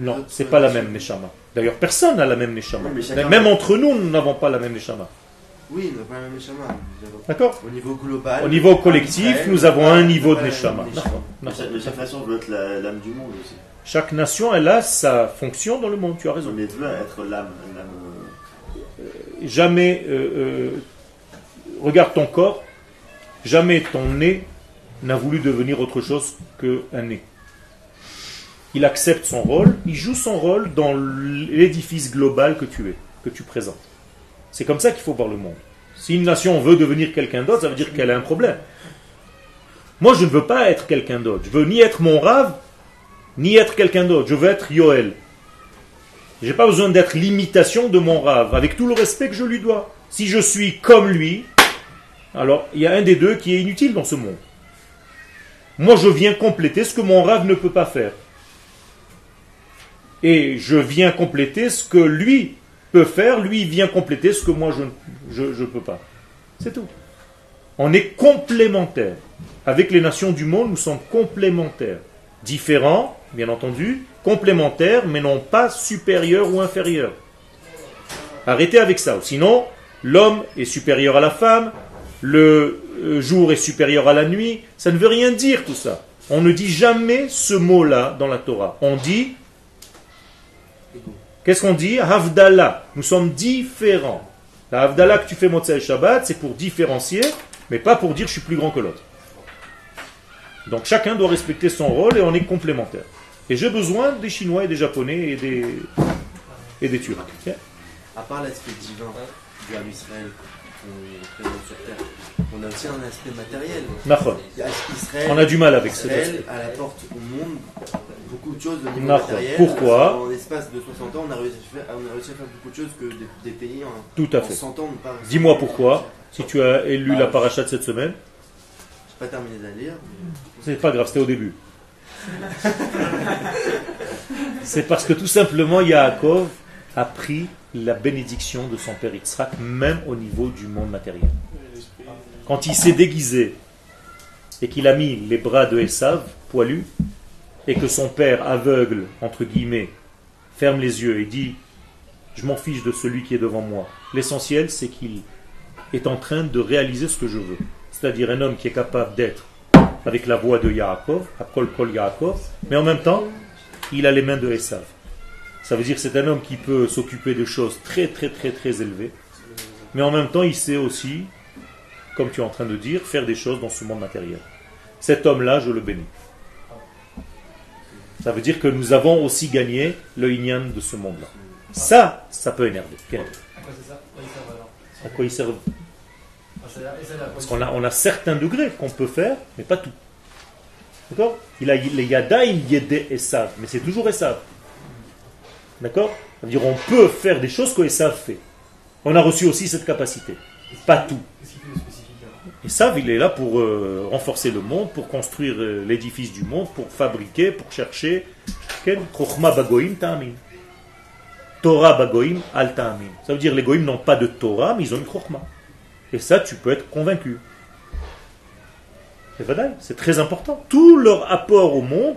Non, c'est pas la même neshama. D'ailleurs, personne n'a la même neshama. même entre nous, nous n'avons pas la même neshama. Oui, nous pas le même Neshama. D'accord Au niveau global. Au niveau collectif, nous avons un niveau de Neshama. chaque nation veut être l'âme du monde aussi. Chaque nation, elle a sa fonction dans le monde, tu as raison. Mais veut être l'âme. Euh, jamais. Euh, euh, regarde ton corps, jamais ton nez n'a voulu devenir autre chose qu'un nez. Il accepte son rôle, il joue son rôle dans l'édifice global que tu es, que tu présentes. C'est comme ça qu'il faut voir le monde. Si une nation veut devenir quelqu'un d'autre, ça veut dire qu'elle a un problème. Moi, je ne veux pas être quelqu'un d'autre. Je veux ni être mon rave, ni être quelqu'un d'autre. Je veux être Yoel. Je n'ai pas besoin d'être l'imitation de mon rave, avec tout le respect que je lui dois. Si je suis comme lui, alors il y a un des deux qui est inutile dans ce monde. Moi, je viens compléter ce que mon rave ne peut pas faire. Et je viens compléter ce que lui peut faire, lui vient compléter ce que moi je ne peux pas. C'est tout. On est complémentaires. Avec les nations du monde, nous sommes complémentaires. Différents, bien entendu, complémentaires, mais non pas supérieurs ou inférieurs. Arrêtez avec ça. Sinon, l'homme est supérieur à la femme, le euh, jour est supérieur à la nuit. Ça ne veut rien dire tout ça. On ne dit jamais ce mot-là dans la Torah. On dit Qu'est-ce qu'on dit? Havdallah. Nous sommes différents. La Havdallah que tu fais Motsai Shabbat, c'est pour différencier, mais pas pour dire je suis plus grand que l'autre. Donc chacun doit respecter son rôle et on est complémentaires. Et j'ai besoin des Chinois et des Japonais et des, et des Turcs. À part l'aspect divin, du Ham Israël qu'on présente sur terre, on a aussi un aspect matériel. Israël, on a du mal avec Israël à la porte au monde beaucoup de choses au niveau matériel. Pourquoi En l'espace de 60 ans, on a, réussi à faire, on a réussi à faire beaucoup de choses que des, des pays en, Tout à en fait. 100 ans pas. Dis-moi pourquoi, si tu as lu bah, la paracha de cette semaine. Je n'ai pas terminé de la lire. C'est pas grave, c'était au début. C'est parce que tout simplement Yaakov a pris la bénédiction de son père Yitzhak, même au niveau du monde matériel. Quand il s'est déguisé et qu'il a mis les bras de Esav, poilu, et que son père aveugle, entre guillemets, ferme les yeux et dit Je m'en fiche de celui qui est devant moi. L'essentiel, c'est qu'il est en train de réaliser ce que je veux. C'est-à-dire un homme qui est capable d'être avec la voix de Yaakov, Kol Kol Yaakov, mais en même temps, il a les mains de Esav. Ça veut dire que c'est un homme qui peut s'occuper de choses très très très très élevées, mais en même temps, il sait aussi, comme tu es en train de dire, faire des choses dans ce monde matériel. Cet homme-là, je le bénis. Ça veut dire que nous avons aussi gagné le Inyan de ce monde-là. Ça, ça peut énerver. À quoi il sert Parce qu'on a, on a certains degrés qu'on peut faire, mais pas tout. D'accord Il a les Yadaim Yede Esav, mais c'est toujours Esav. D'accord Ça veut dire on peut faire des choses que Esav fait. On a reçu aussi cette capacité. Pas tout. Et ça, il est là pour euh, renforcer le monde, pour construire euh, l'édifice du monde, pour fabriquer, pour chercher. bagoim Torah bagoim al Ça veut dire les goïms n'ont pas de Torah, mais ils ont une chokhma. Et ça, tu peux être convaincu. C'est très important. Tout leur apport au monde,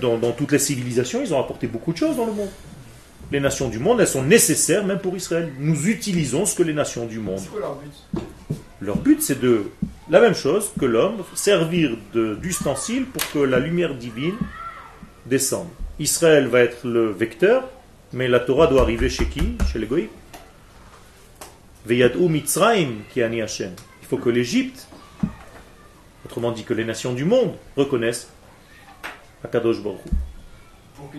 dans, dans, toutes les civilisations, ils ont apporté beaucoup de choses dans le monde. Les nations du monde, elles sont nécessaires même pour Israël. Nous utilisons ce que les nations du monde. C'est quoi leur but? Leur but, c'est de la même chose que l'homme, servir d'ustensile pour que la lumière divine descende. Israël va être le vecteur, mais la Torah doit arriver chez qui? Chez les Goïs. Veyadou Mitzrayim qui ani Hashem. Il faut que l'Égypte Autrement dit que les nations du monde reconnaissent Akadosh Baruch Pour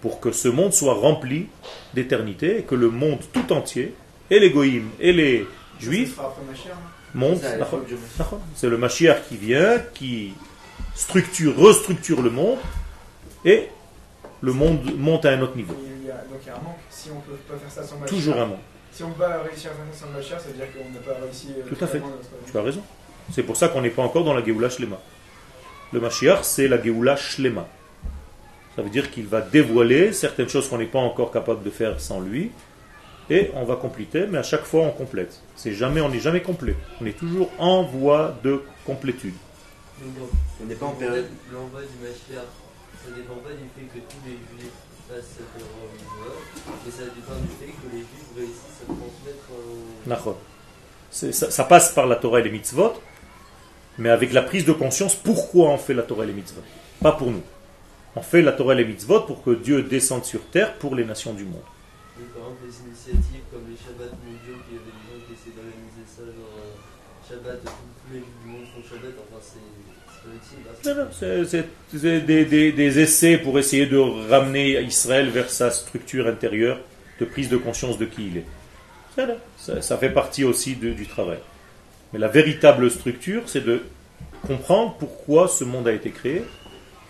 Pour que ce monde soit rempli d'éternité et que le monde tout entier, et les goïms et les juifs, montent. C'est le Mashiach qui vient, qui structure, restructure le monde et le monde monte à un autre niveau. donc il y a un manque. Si on peut pas faire ça sans Toujours un manque. Si on va réussir à faire ça sans Mashiach, ça veut dire qu'on n'a pas réussi. Euh, tout à fait. Tu as raison. C'est pour ça qu'on n'est pas encore dans la Géoula Shlema. Le Mashiach, c'est la Géoula Shlema. Ça veut dire qu'il va dévoiler certaines choses qu'on n'est pas encore capable de faire sans lui. Et on va compléter, mais à chaque fois on complète. C'est jamais, on n'est jamais complet. On est toujours en voie de complétude. On n'est pas en période. L'envoi du Mashiach, ça dépend pas du fait que tous les juifs fassent cette mais ça dépend du fait que les juifs réussissent à transmettre. Euh... Ça, ça, passe par la Torah et les mitzvot, mais avec la prise de conscience pourquoi on fait la Torah et les mitzvot? Pas pour nous. On fait la Torah et les mitzvot pour que Dieu descende sur terre pour les nations du monde. par exemple, les initiatives comme les Shabbats mondiaux, il y avait des gens qui essaient d'organiser ça, genre euh, Shabbat, tous les du monde font Shabbat, enfin c'est. C'est des, des, des, essais pour essayer de ramener Israël vers sa structure intérieure de prise de conscience de qui il est. Ça, ça fait partie aussi de, du travail. Mais la véritable structure, c'est de comprendre pourquoi ce monde a été créé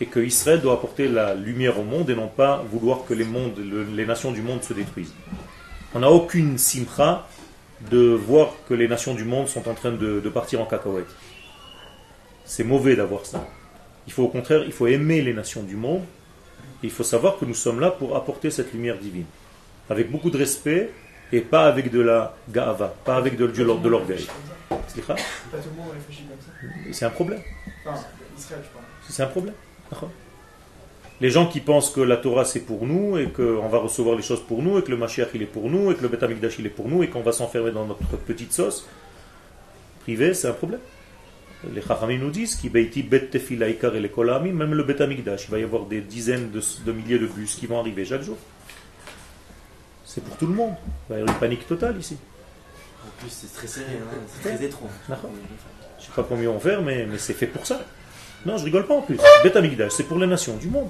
et que Israël doit apporter la lumière au monde et non pas vouloir que les, mondes, les nations du monde se détruisent. On n'a aucune simcha de voir que les nations du monde sont en train de, de partir en cacahuète. C'est mauvais d'avoir ça. Il faut au contraire, il faut aimer les nations du monde. Et il faut savoir que nous sommes là pour apporter cette lumière divine. Avec beaucoup de respect et pas avec de la gava, pas avec de, de l'orgueil. C'est un problème. C'est un problème. Les gens qui pensent que la Torah c'est pour nous et qu'on va recevoir les choses pour nous et que le Mashiach il est pour nous et que le Beth il est pour nous et qu'on va s'enfermer dans notre petite sauce privée, c'est un problème. Les Chachamim nous disent qu'il même le Beth il va y avoir des dizaines de, milliers de bus qui vont arriver chaque jour. C'est pour tout le monde. Il va y avoir une panique totale ici. En plus, c'est très serré, hein, c'est très étroit. Je ne sais pas combien on fait, mais, mais c'est fait pour ça. Non, je rigole pas en plus. Beth c'est pour les nations du monde.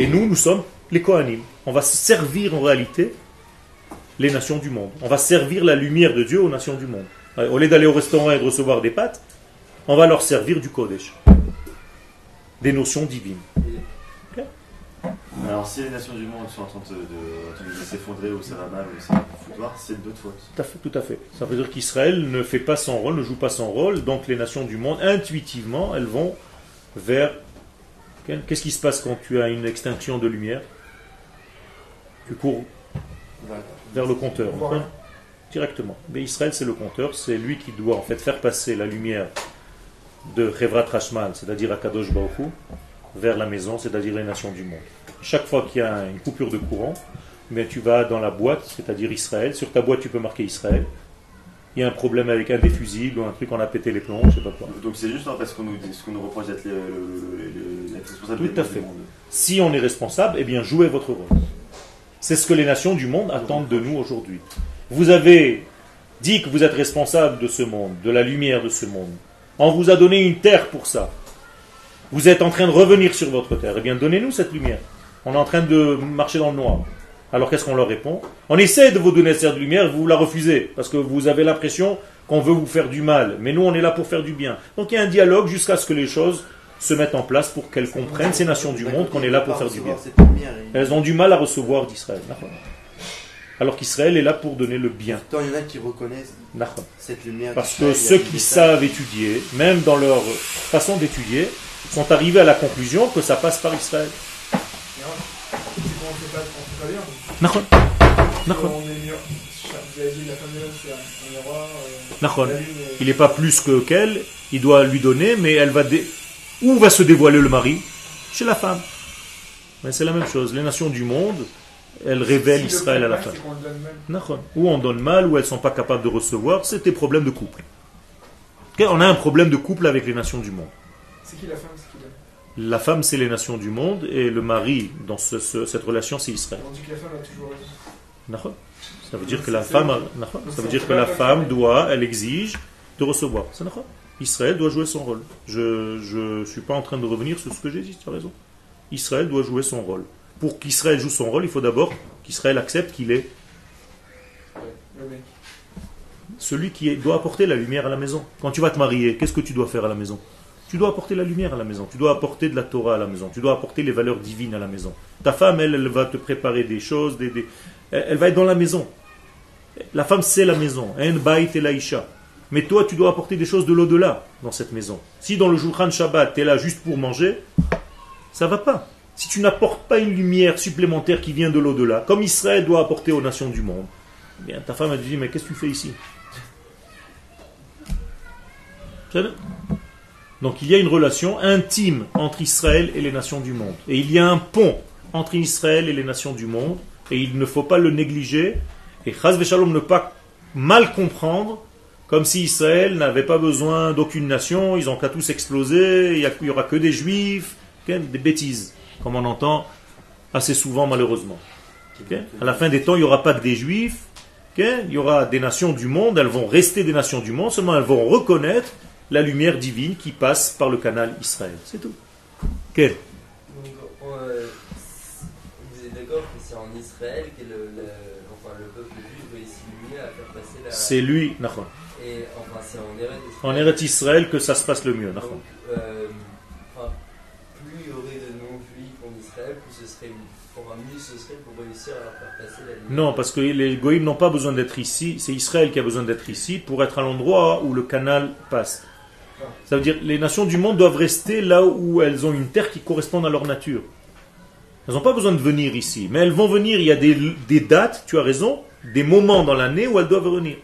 Et nous, nous sommes les Kohanim. On va se servir en réalité les nations du monde. On va servir la lumière de Dieu aux nations du monde. Au lieu d'aller au restaurant et de recevoir des pâtes, on va leur servir du Kodesh. Des notions divines. Alors si les nations du monde sont en train de, s'effondrer ou ça va mal ou ça foutoir, c'est d'autres fautes. Tout à fait, tout à fait. Ça veut dire qu'Israël ne fait pas son rôle, ne joue pas son rôle, donc les nations du monde, intuitivement, elles vont vers... Qu'est-ce qui se passe quand tu as une extinction de lumière? Tu cours vers le compteur. Directement. Mais Israël, c'est le compteur, c'est lui qui doit en fait faire passer la lumière de Hevrat Rashmal, c'est-à-dire Akadosh Baruch vers la maison, c'est-à-dire les nations du monde. Chaque fois qu'il y a une coupure de courant, mais tu vas dans la boîte, c'est-à-dire Israël. Sur ta boîte, tu peux marquer Israël. Il y a un problème avec un des fusibles ou un truc, on a pété les plombs, je sais pas quoi. Donc c'est juste en fait ce qu'on nous, reproche d'être responsable. Tout à fait. Si on est responsable, eh bien jouez votre rôle. C'est ce que les nations du monde attendent de nous aujourd'hui. Vous avez dit que vous êtes responsable de ce monde, de la lumière de ce monde. On vous a donné une terre pour ça. Vous êtes en train de revenir sur votre terre. Eh bien, donnez-nous cette lumière. On est en train de marcher dans le noir. Alors qu'est-ce qu'on leur répond? On essaie de vous donner cette lumière, vous la refusez, parce que vous avez l'impression qu'on veut vous faire du mal. Mais nous, on est là pour faire du bien. Donc il y a un dialogue jusqu'à ce que les choses se mettent en place pour qu'elles comprennent, ces nations du monde, qu'on est là pour faire du bien. Elles ont du mal à recevoir d'Israël. Alors qu'Israël est là pour donner le bien. il y en a qui reconnaissent cette lumière. Parce que ceux qui savent étudier, même dans leur façon d'étudier, sont arrivés à la conclusion que ça passe par Israël. Il n'est pas plus que qu'elle, il doit lui donner, mais elle va dé... où va se dévoiler le mari? Chez la femme. Mais c'est la même chose. Les nations du monde, elles révèlent Israël à la femme. Ou on donne mal, ou elles ne sont pas capables de recevoir, c'est des problèmes de couple. On a un problème de couple avec les nations du monde. C'est qui la femme la femme, c'est les nations du monde, et le mari, dans cette relation, c'est Israël. Ça veut dire que la femme, ça veut dire que la femme doit, elle exige de recevoir. Israël doit jouer son rôle. Je ne suis pas en train de revenir sur ce que j'ai dit, tu as raison. Israël doit jouer son rôle. Pour qu'Israël joue son rôle, il faut d'abord qu'Israël accepte qu'il est celui qui doit apporter la lumière à la maison. Quand tu vas te marier, qu'est-ce que tu dois faire à la maison? Tu dois apporter la lumière à la maison, tu dois apporter de la Torah à la maison, tu dois apporter les valeurs divines à la maison. Ta femme, elle, elle va te préparer des choses, des, elle va être dans la maison. La femme, c'est la maison. Mais toi, tu dois apporter des choses de l'au-delà dans cette maison. Si dans le Shulchan Shabbat, tu es là juste pour manger, ça va pas. Si tu n'apportes pas une lumière supplémentaire qui vient de l'au-delà, comme Israël doit apporter aux nations du monde, eh bien, ta femme, elle te dit, mais qu'est-ce que tu fais ici? Donc il y a une relation intime entre Israël et les nations du monde. Et il y a un pont entre Israël et les nations du monde. Et il ne faut pas le négliger. Et Chaz Shalom ne pas mal comprendre comme si Israël n'avait pas besoin d'aucune nation, ils ont qu'à tous exploser, il n'y aura que des juifs, des bêtises, comme on entend assez souvent malheureusement. À la fin des temps, il n'y aura pas que des juifs, il y aura des nations du monde, elles vont rester des nations du monde, seulement elles vont reconnaître la lumière divine qui passe par le canal Israël. C'est tout. Quel? Euh, Vous êtes d'accord que c'est en Israël que le, enfin, le peuple juif va essayer à faire passer la. C'est lui, Nachon. Et enfin, c'est en Eretz Israël. En Eretz Israël que ça se passe le mieux, Nachon. Euh, enfin, plus il y aurait de non-juifs en Israël, plus ce serait enfin, mieux ce serait pour réussir à faire passer la lumière. Non, parce que les goïms n'ont pas besoin d'être ici, c'est Israël qui a besoin d'être ici pour être à l'endroit où le canal passe. Ça veut dire les nations du monde doivent rester là où elles ont une terre qui correspond à leur nature. Elles n'ont pas besoin de venir ici, mais elles vont venir. Il y a des, dates, tu as raison, des moments dans l'année où elles doivent venir.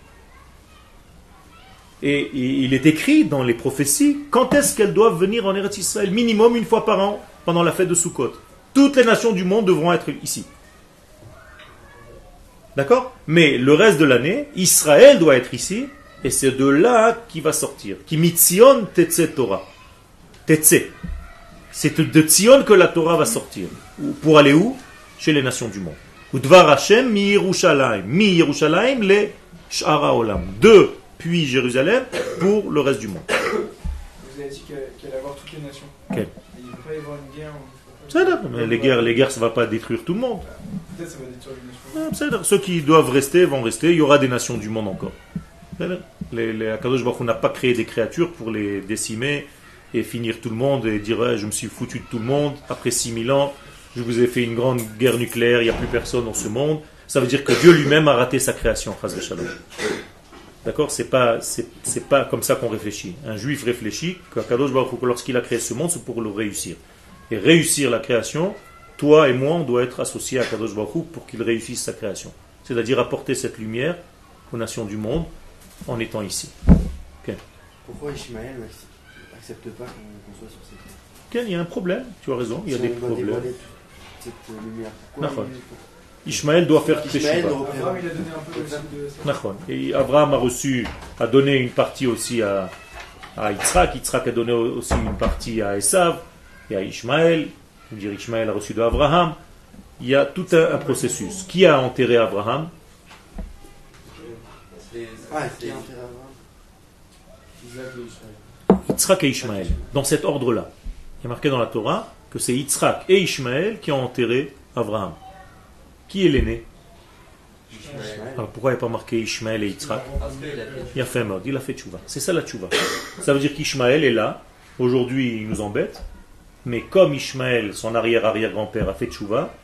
Et, il est écrit dans les prophéties quand est-ce qu'elles doivent venir en Eretz Israël? Minimum une fois par an pendant la fête de Sukkot. Toutes les nations du monde devront être ici. D'accord? Mais le reste de l'année, Israël doit être ici et c'est de là qui va sortir. Qui mitzion tetse Torah. Tetse. C'est de Tzion que la Torah va sortir. Pour aller où? Chez les nations du monde. Udvar Hashem mi Yerushalayim. Mi Yerushalayim le Shara Olam. De puis Jérusalem pour le reste du monde. Vous avez dit qu'il allait y avoir toutes les nations. Quelle? Il ne pas y avoir une guerre. Mais les guerres, les guerres, ça ne va pas détruire tout le monde. Peut-être ça va détruire les Ceux qui doivent rester vont rester. Il y aura des nations du monde encore. Les, Akadosh Baruch n'a pas créé des créatures pour les décimer et finir tout le monde et dire je me suis foutu de tout le monde après 6000 ans, je vous ai fait une grande guerre nucléaire, il n'y a plus personne dans ce monde. Ça veut dire que Dieu lui-même a raté sa création, D'accord? C'est pas, c'est, pas comme ça qu'on réfléchit. Un juif réfléchit qu'Akadosh Baruch lorsqu'il a créé ce monde, c'est pour le réussir. Et réussir la création, toi et moi, on doit être associés à Kadosh Baruch pour qu'il réussisse sa création. C'est-à-dire apporter cette lumière aux nations du monde en étant ici. Pourquoi Ishmaël n'accepte pas qu'on soit sur cette terre? Il y a un problème, tu as raison, il y a des problèmes. Cette lumière. Ishmaël doit faire Ishmaël Et Abraham a reçu, a donné une partie aussi à, à Yitzhak, Yitzhak a donné aussi une partie à Esav et à Ishmaël, dire Ishmaël a reçu de Abraham. Il y a tout un, processus. Qui a enterré Abraham? Yitzhak et Ishmaël, dans cet ordre-là. Il est marqué dans la Torah que c'est Yitzhak et Ishmaël qui ont enterré Abraham. Qui est l'aîné? Alors pourquoi il n'y a pas marqué Ishmael et Yitzhak? Il a fait mode, il a fait tchouva. C'est ça la tchouva. Ça veut dire qu'Ishmael est là, aujourd'hui il nous embête, mais comme Ishmael, son arrière-arrière-grand-père, a fait tchouva,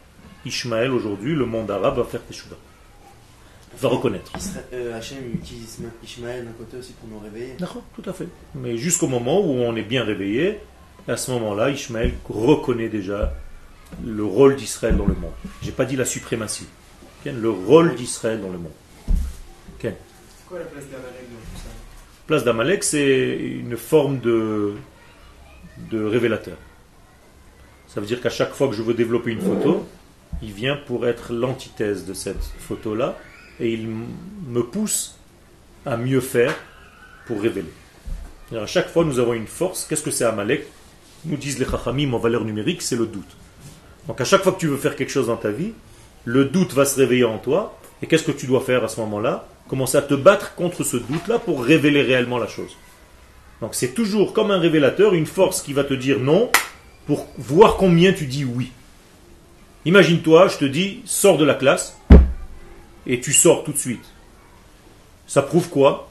Ishmael aujourd'hui, le monde arabe va faire tchouva. Va reconnaître. Euh, Hachem utilise Ishmael d'un côté aussi pour nous réveiller. D'accord, tout à fait. Mais jusqu'au moment où on est bien réveillé, à ce moment-là, Ishmael reconnaît déjà le rôle d'Israël dans le monde. J'ai pas dit la suprématie. Le rôle d'Israël dans le monde. C'est quoi la place d'Amalek dans tout ça? Place d'Amalek, c'est une forme de, de révélateur. Ça veut dire qu'à chaque fois que je veux développer une photo, il vient pour être l'antithèse de cette photo-là et il me pousse à mieux faire pour révéler. À chaque fois, nous avons une force. Qu'est-ce que c'est Amalek? Nous disent les Chachamim en valeur numérique, c'est le doute. Donc à chaque fois que tu veux faire quelque chose dans ta vie, le doute va se réveiller en toi. Et qu'est-ce que tu dois faire à ce moment-là? Commencer à te battre contre ce doute-là pour révéler réellement la chose. Donc c'est toujours comme un révélateur, une force qui va te dire non pour voir combien tu dis oui. Imagine-toi, je te dis, sors de la classe, et tu sors tout de suite. Ça prouve quoi?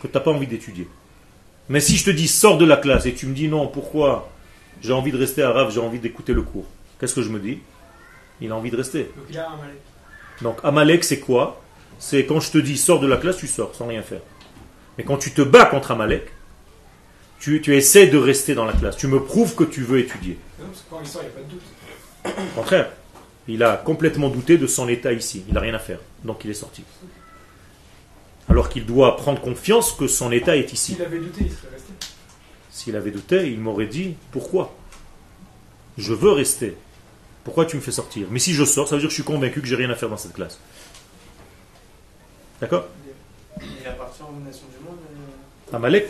Que tu n'as pas envie d'étudier. Mais si je te dis, sors de la classe, et tu me dis non, pourquoi? J'ai envie de rester à Rav, j'ai envie d'écouter le cours. Qu'est-ce que je me dis? Il a envie de rester. Donc il a Amalek. Donc Amalek, c'est quoi? C'est quand je te dis, sors de la classe, tu sors, sans rien faire. Mais quand tu te bats contre Amalek, tu, tu essaies de rester dans la classe. Tu me prouves que tu veux étudier. quand il sort, il n'y a pas de doute. Au contraire, il a complètement douté de son état ici. Il n'a rien à faire. Donc il est sorti. Alors qu'il doit prendre confiance que son état est ici. S'il avait douté, il serait resté. S'il avait douté, il m'aurait dit Pourquoi? Je veux rester. Pourquoi tu me fais sortir? Mais si je sors, ça veut dire que je suis convaincu que j'ai rien à faire dans cette classe. D'accord? Il appartient aux nations du monde Amalek,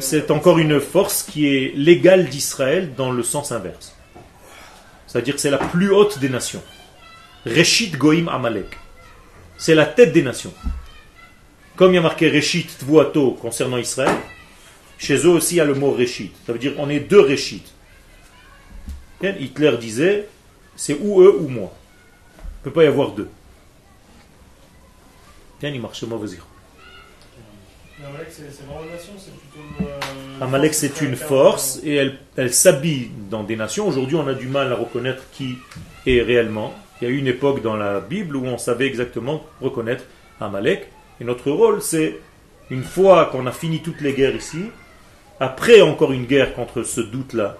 c'est encore une force qui est légale d'Israël dans le sens inverse. C'est-à-dire que c'est la plus haute des nations. Reshit Goim Amalek. C'est la tête des nations. Comme il y a marqué Reshit Tvuato concernant Israël, chez eux aussi il y a le mot Reshit. Ça veut dire on est deux Reshit. Hitler disait c'est ou eux ou moi. Il ne peut pas y avoir deux. Il marche mauvais Amalek, c'est une force et elle, elle s'habille dans des nations. Aujourd'hui, on a du mal à reconnaître qui est réellement. Il y a eu une époque dans la Bible où on savait exactement reconnaître Amalek. Et notre rôle, c'est, une fois qu'on a fini toutes les guerres ici, après encore une guerre contre ce doute-là,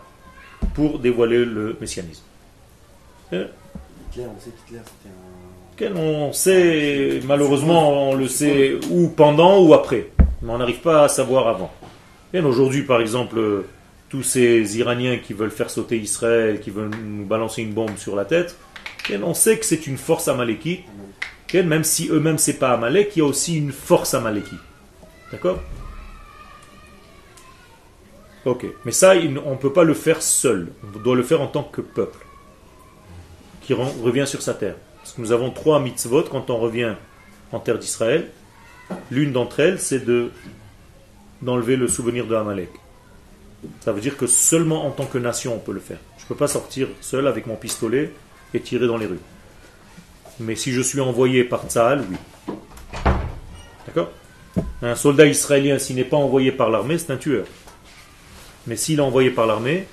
pour dévoiler le messianisme. Hitler, on sait qu'Hitler c'était un... On sait, malheureusement, on le sait ou pendant ou après mais on n'arrive pas à savoir avant. Et aujourd'hui, par exemple, tous ces Iraniens qui veulent faire sauter Israël, qui veulent nous balancer une bombe sur la tête, et on sait que c'est une force amalékite, même si eux-mêmes c'est pas Amalek, il y a aussi une force amalékite. D'accord? Ok, mais ça, on ne peut pas le faire seul. On doit le faire en tant que peuple qui revient sur sa terre. Parce que nous avons trois mitzvot quand on revient en terre d'Israël. L'une d'entre elles, c'est de d'enlever le souvenir de Amalek. Ça veut dire que seulement en tant que nation on peut le faire. Je ne peux pas sortir seul avec mon pistolet et tirer dans les rues. Mais si je suis envoyé par Tzahal, oui. D'accord? Un soldat israélien, s'il n'est pas envoyé par l'armée, c'est un tueur. Mais s'il est envoyé par l'armée,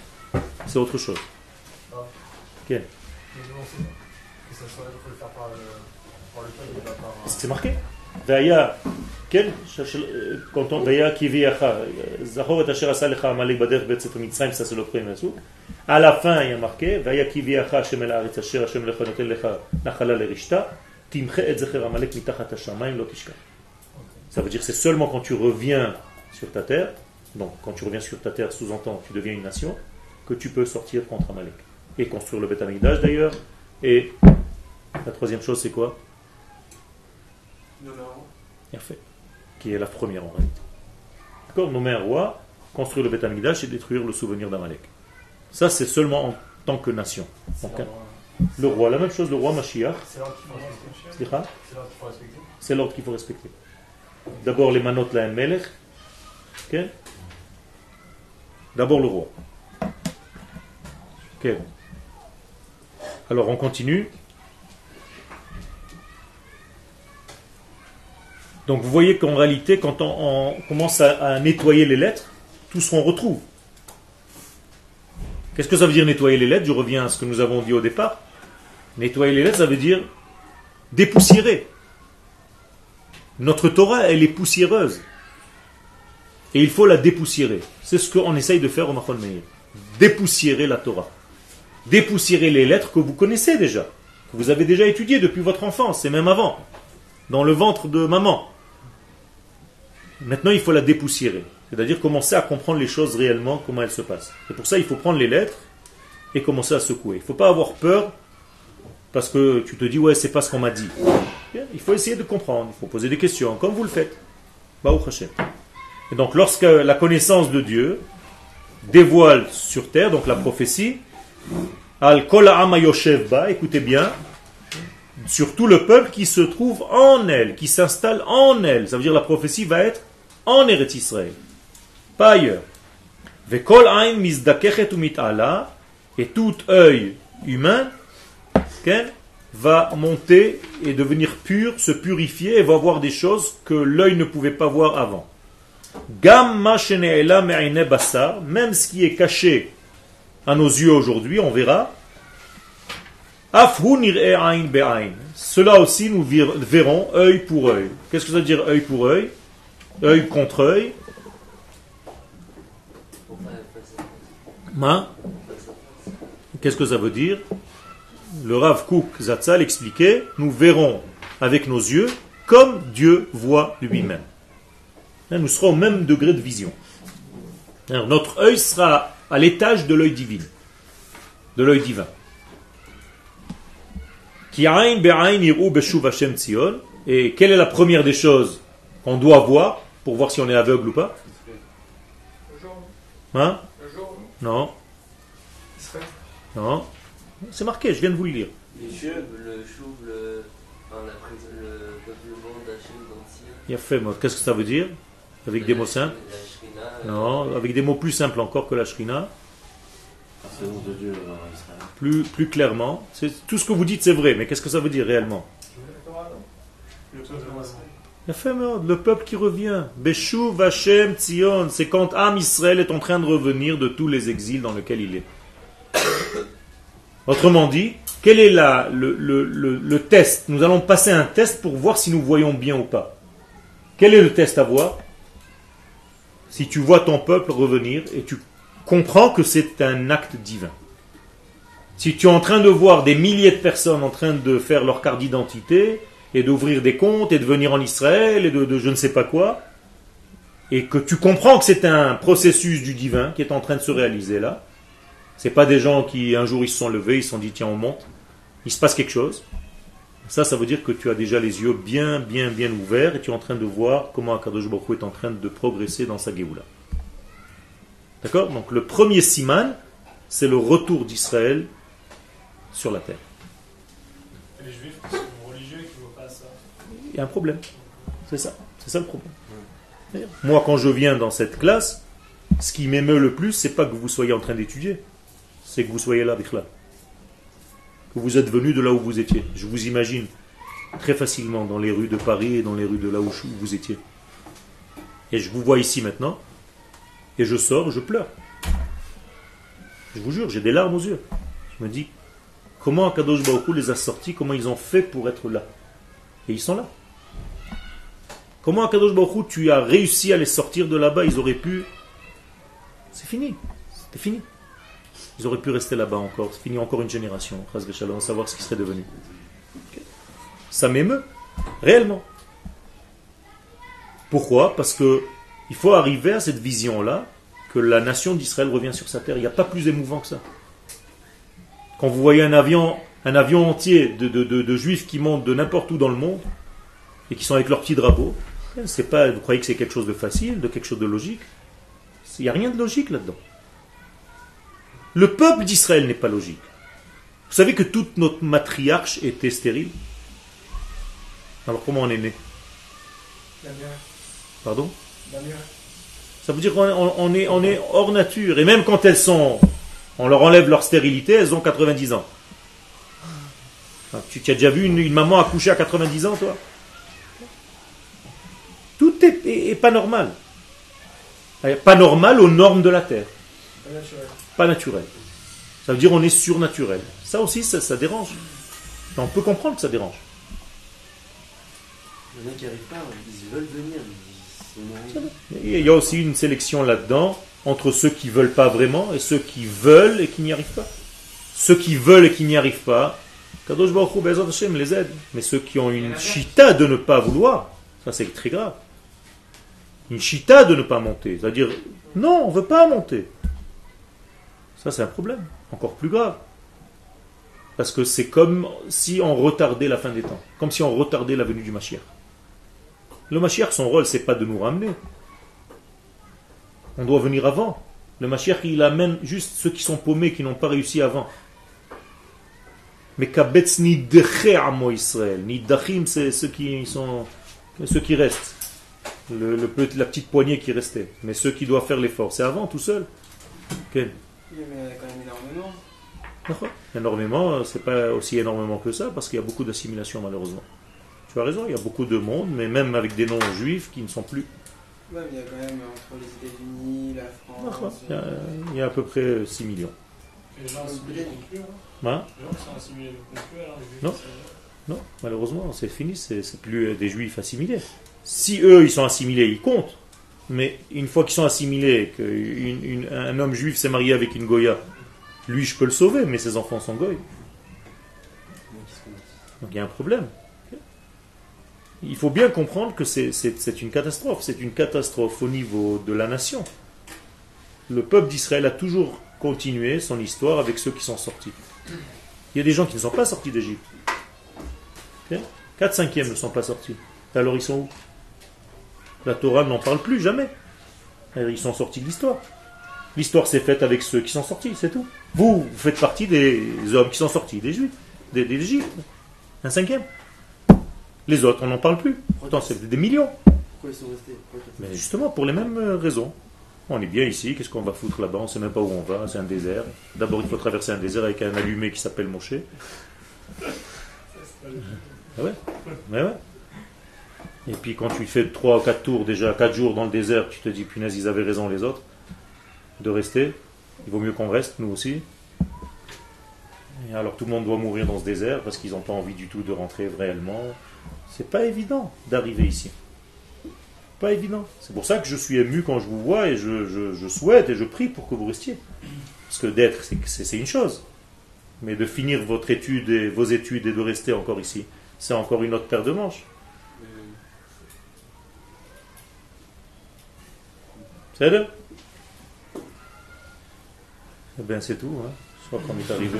c'est autre chose. Ok. C'est marqué? Quand on ça veut dire c'est seulement quand tu reviens sur ta terre, donc quand tu reviens sur ta terre, sous-entend tu deviens une nation, que tu peux sortir contre Amalek. Et construire le Beth d'ailleurs. Et la troisième chose c'est quoi? Fait. Qui est la première en réalité. D'accord Nommer un roi, construire le Beth et détruire le souvenir d'Amalek. Ça, c'est seulement en tant que nation. le roi, la même chose, le roi Mashiach. C'est l'ordre qu'il faut respecter. D'abord les manot la melech. D'abord le roi. Alors on continue. Donc vous voyez qu'en réalité, quand on, commence à, nettoyer les lettres, tout ce qu'on retrouve. Qu'est-ce que ça veut dire nettoyer les lettres? Je reviens à ce que nous avons dit au départ. Nettoyer les lettres, ça veut dire dépoussiérer. Notre Torah, elle est poussiéreuse. Et il faut la dépoussiérer. C'est ce qu'on essaye de faire au Mahon Meir. Dépoussiérer la Torah. Dépoussiérer les lettres que vous connaissez déjà. Que vous avez déjà étudiées depuis votre enfance et même avant. Dans le ventre de maman. Maintenant, il faut la dépoussiérer. C'est-à-dire commencer à comprendre les choses réellement, comment elles se passent. Et pour ça, il faut prendre les lettres et commencer à secouer. Il ne faut pas avoir peur parce que tu te dis, ouais, c'est pas ce qu'on m'a dit. il faut essayer de comprendre, il faut poser des questions, comme vous le faites. Et donc, lorsque la connaissance de Dieu dévoile sur terre, donc la prophétie, Al écoutez bien, sur tout le peuple qui se trouve en elle, qui s'installe en elle. Ça veut dire la prophétie va être en Eretz Israël, pas ailleurs. Et tout œil humain va monter et devenir pur, se purifier et va voir des choses que l'œil ne pouvait pas voir avant. Même ce qui est caché à nos yeux aujourd'hui, on verra. Cela aussi nous verrons œil pour œil. Qu'est-ce que ça veut dire œil pour œil? Œil contre œil. Qu'est-ce que ça veut dire? Le Rav Kook Zatzal expliquait nous verrons avec nos yeux comme Dieu voit lui-même. Hein, nous serons au même degré de vision. notre œil sera à l'étage de l'œil divin, de l'œil divin. Et quelle est la première des choses qu'on doit voir? Pour voir si on est aveugle ou pas Hein? Non? Non. C'est marqué, je viens de vous le lire. Il y a fait, qu'est-ce que ça veut dire? Avec des mots simples Non, avec des mots plus simples encore que la shrina. Plus, plus clairement. Tout ce que vous dites, c'est vrai, mais qu'est-ce que ça veut dire réellement? Le peuple qui revient. Beshuv Hashem Tzion, c'est quand Am Israël est en train de revenir de tous les exils dans lesquels il est. Autrement dit, quel est la, le, le, test? Nous allons passer un test pour voir si nous voyons bien ou pas. Quel est le test à voir? Si tu vois ton peuple revenir et tu comprends que c'est un acte divin. Si tu es en train de voir des milliers de personnes en train de faire leur carte d'identité, et d'ouvrir des comptes et de venir en Israël et de, je ne sais pas quoi, et que tu comprends que c'est un processus du divin qui est en train de se réaliser là, c'est pas des gens qui un jour ils se sont levés, ils se sont dit tiens on monte, il se passe quelque chose. Ça, ça veut dire que tu as déjà les yeux bien, bien, bien ouverts et tu es en train de voir comment Akadosh Baruch est en train de progresser dans sa Géoula. D'accord? Donc le premier siman, c'est le retour d'Israël sur la terre. les Juifs il y a un problème. C'est ça. C'est ça le problème. Moi, quand je viens dans cette classe, ce qui m'émeut le plus, c'est pas que vous soyez en train d'étudier. c'est que vous soyez là, là. Que vous êtes venu de là où vous étiez. Je vous imagine très facilement dans les rues de Paris et dans les rues de là où vous étiez. Et je vous vois ici maintenant, et je sors, je pleure. Je vous jure, j'ai des larmes aux yeux. Je me dis, comment Akadosh Baruch les a sortis, comment ils ont fait pour être là. Et ils sont là. Comment Akadosh Baruch tu as réussi à les sortir de là-bas, ils auraient pu... C'est fini, c'était fini. Ils auraient pu rester là-bas encore, c'est fini encore une génération, on savoir ce qui serait devenu. Ça m'émeut, réellement. Pourquoi? Parce que il faut arriver à cette vision-là que la nation d'Israël revient sur sa terre. Il n'y a pas plus émouvant que ça. Quand vous voyez un avion, un avion entier de, juifs qui montent de n'importe où dans le monde et qui sont avec leurs petits drapeaux, c'est pas, vous croyez que c'est quelque chose de facile, de quelque chose de logique? Il n'y a rien de logique là-dedans. Le peuple d'Israël n'est pas logique. Vous savez que toute notre matriarche était stérile? Alors comment on est né? Pardon? Ça veut dire qu'on est, on est hors nature. Et même quand elles sont on leur enlève leur stérilité, elles ont 90 ans. Ah, tu, as déjà vu une, maman accoucher à 90 ans, toi? Tout est, pas normal. Pas normal aux normes de la Terre. Pas naturel. Pas naturel. Ça veut dire on est surnaturel. Ça aussi, ça, dérange. On peut comprendre que ça dérange. Il y en a qui n'arrivent pas, ils veulent venir. Il y a aussi une sélection là-dedans entre ceux qui veulent pas vraiment et ceux qui veulent et qui n'y arrivent pas. Ceux qui veulent et qui n'y arrivent pas, Kadosh Baruch Hu, les aide. Mais ceux qui ont une chita de ne pas vouloir, ça c'est très grave. Une chita de ne pas monter, c'est-à-dire, non, on ne veut pas monter. Ça c'est un problème, encore plus grave. Parce que c'est comme si on retardait la fin des temps, comme si on retardait la venue du Mashiach. Le Mashiach, son rôle, c'est pas de nous ramener, on doit venir avant. Le Mashiach, il amène juste ceux qui sont paumés, qui n'ont pas réussi avant. Mais Kabetz ni Israël. Ni dachim, c'est ceux qui sont, ceux qui restent. Le, la petite poignée qui restait. Mais ceux qui doivent faire l'effort, c'est avant, tout seul. Okay. Il y a quand même énormément. Énormément, c'est pas aussi énormément que ça, parce qu'il y a beaucoup d'assimilation, malheureusement. Tu as raison, il y a beaucoup de monde, mais même avec des noms juifs qui ne sont plus il y a quand même entre les États-Unis, la France. Il y, a, à peu près 6 millions. les gens assimilés non hein Les gens sont assimilés Non, non, malheureusement, c'est fini, c'est plus des juifs assimilés. Si eux, ils sont assimilés, ils comptent. Mais une fois qu'ils sont assimilés, qu'un homme juif s'est marié avec une Goya, lui, je peux le sauver, mais ses enfants sont Goy. Donc il y a un problème il faut bien comprendre que c'est une catastrophe. C'est une catastrophe au niveau de la nation. Le peuple d'Israël a toujours continué son histoire avec ceux qui sont sortis. Il y a des gens qui ne sont pas sortis d'Égypte. 4 cinquièmes ne sont pas sortis. Alors ils sont où? La Torah n'en parle plus jamais. Ils sont sortis de l'histoire. L'histoire s'est faite avec ceux qui sont sortis, c'est tout. Vous, vous faites partie des hommes qui sont sortis des Juifs, d'Égypte. Un cinquième. Les autres, on n'en parle plus. Pourtant, c'est des millions. Pourquoi ils sont restés? Mais justement, pour les mêmes euh, raisons. On est bien ici, qu'est-ce qu'on va foutre là-bas? On ne sait même pas où on va, c'est un désert. D'abord, il faut traverser un désert avec un allumé qui s'appelle Moshe. Ah ouais. ouais. Et puis quand tu fais 3 ou 4 tours, déjà 4 jours dans le désert, tu te dis, punaise, ils avaient raison les autres, de rester. Il vaut mieux qu'on reste, nous aussi. Et alors tout le monde doit mourir dans ce désert parce qu'ils n'ont pas envie du tout de rentrer réellement. C'est pas évident d'arriver ici. Pas évident. C'est pour ça que je suis ému quand je vous vois et je, souhaite et je prie pour que vous restiez. Parce que d'être, c'est une chose. Mais de finir votre étude et vos études et de rester encore ici, c'est encore une autre paire de manches. Eh bien, c'est tout. Hein. Je crois qu'on est arrivé.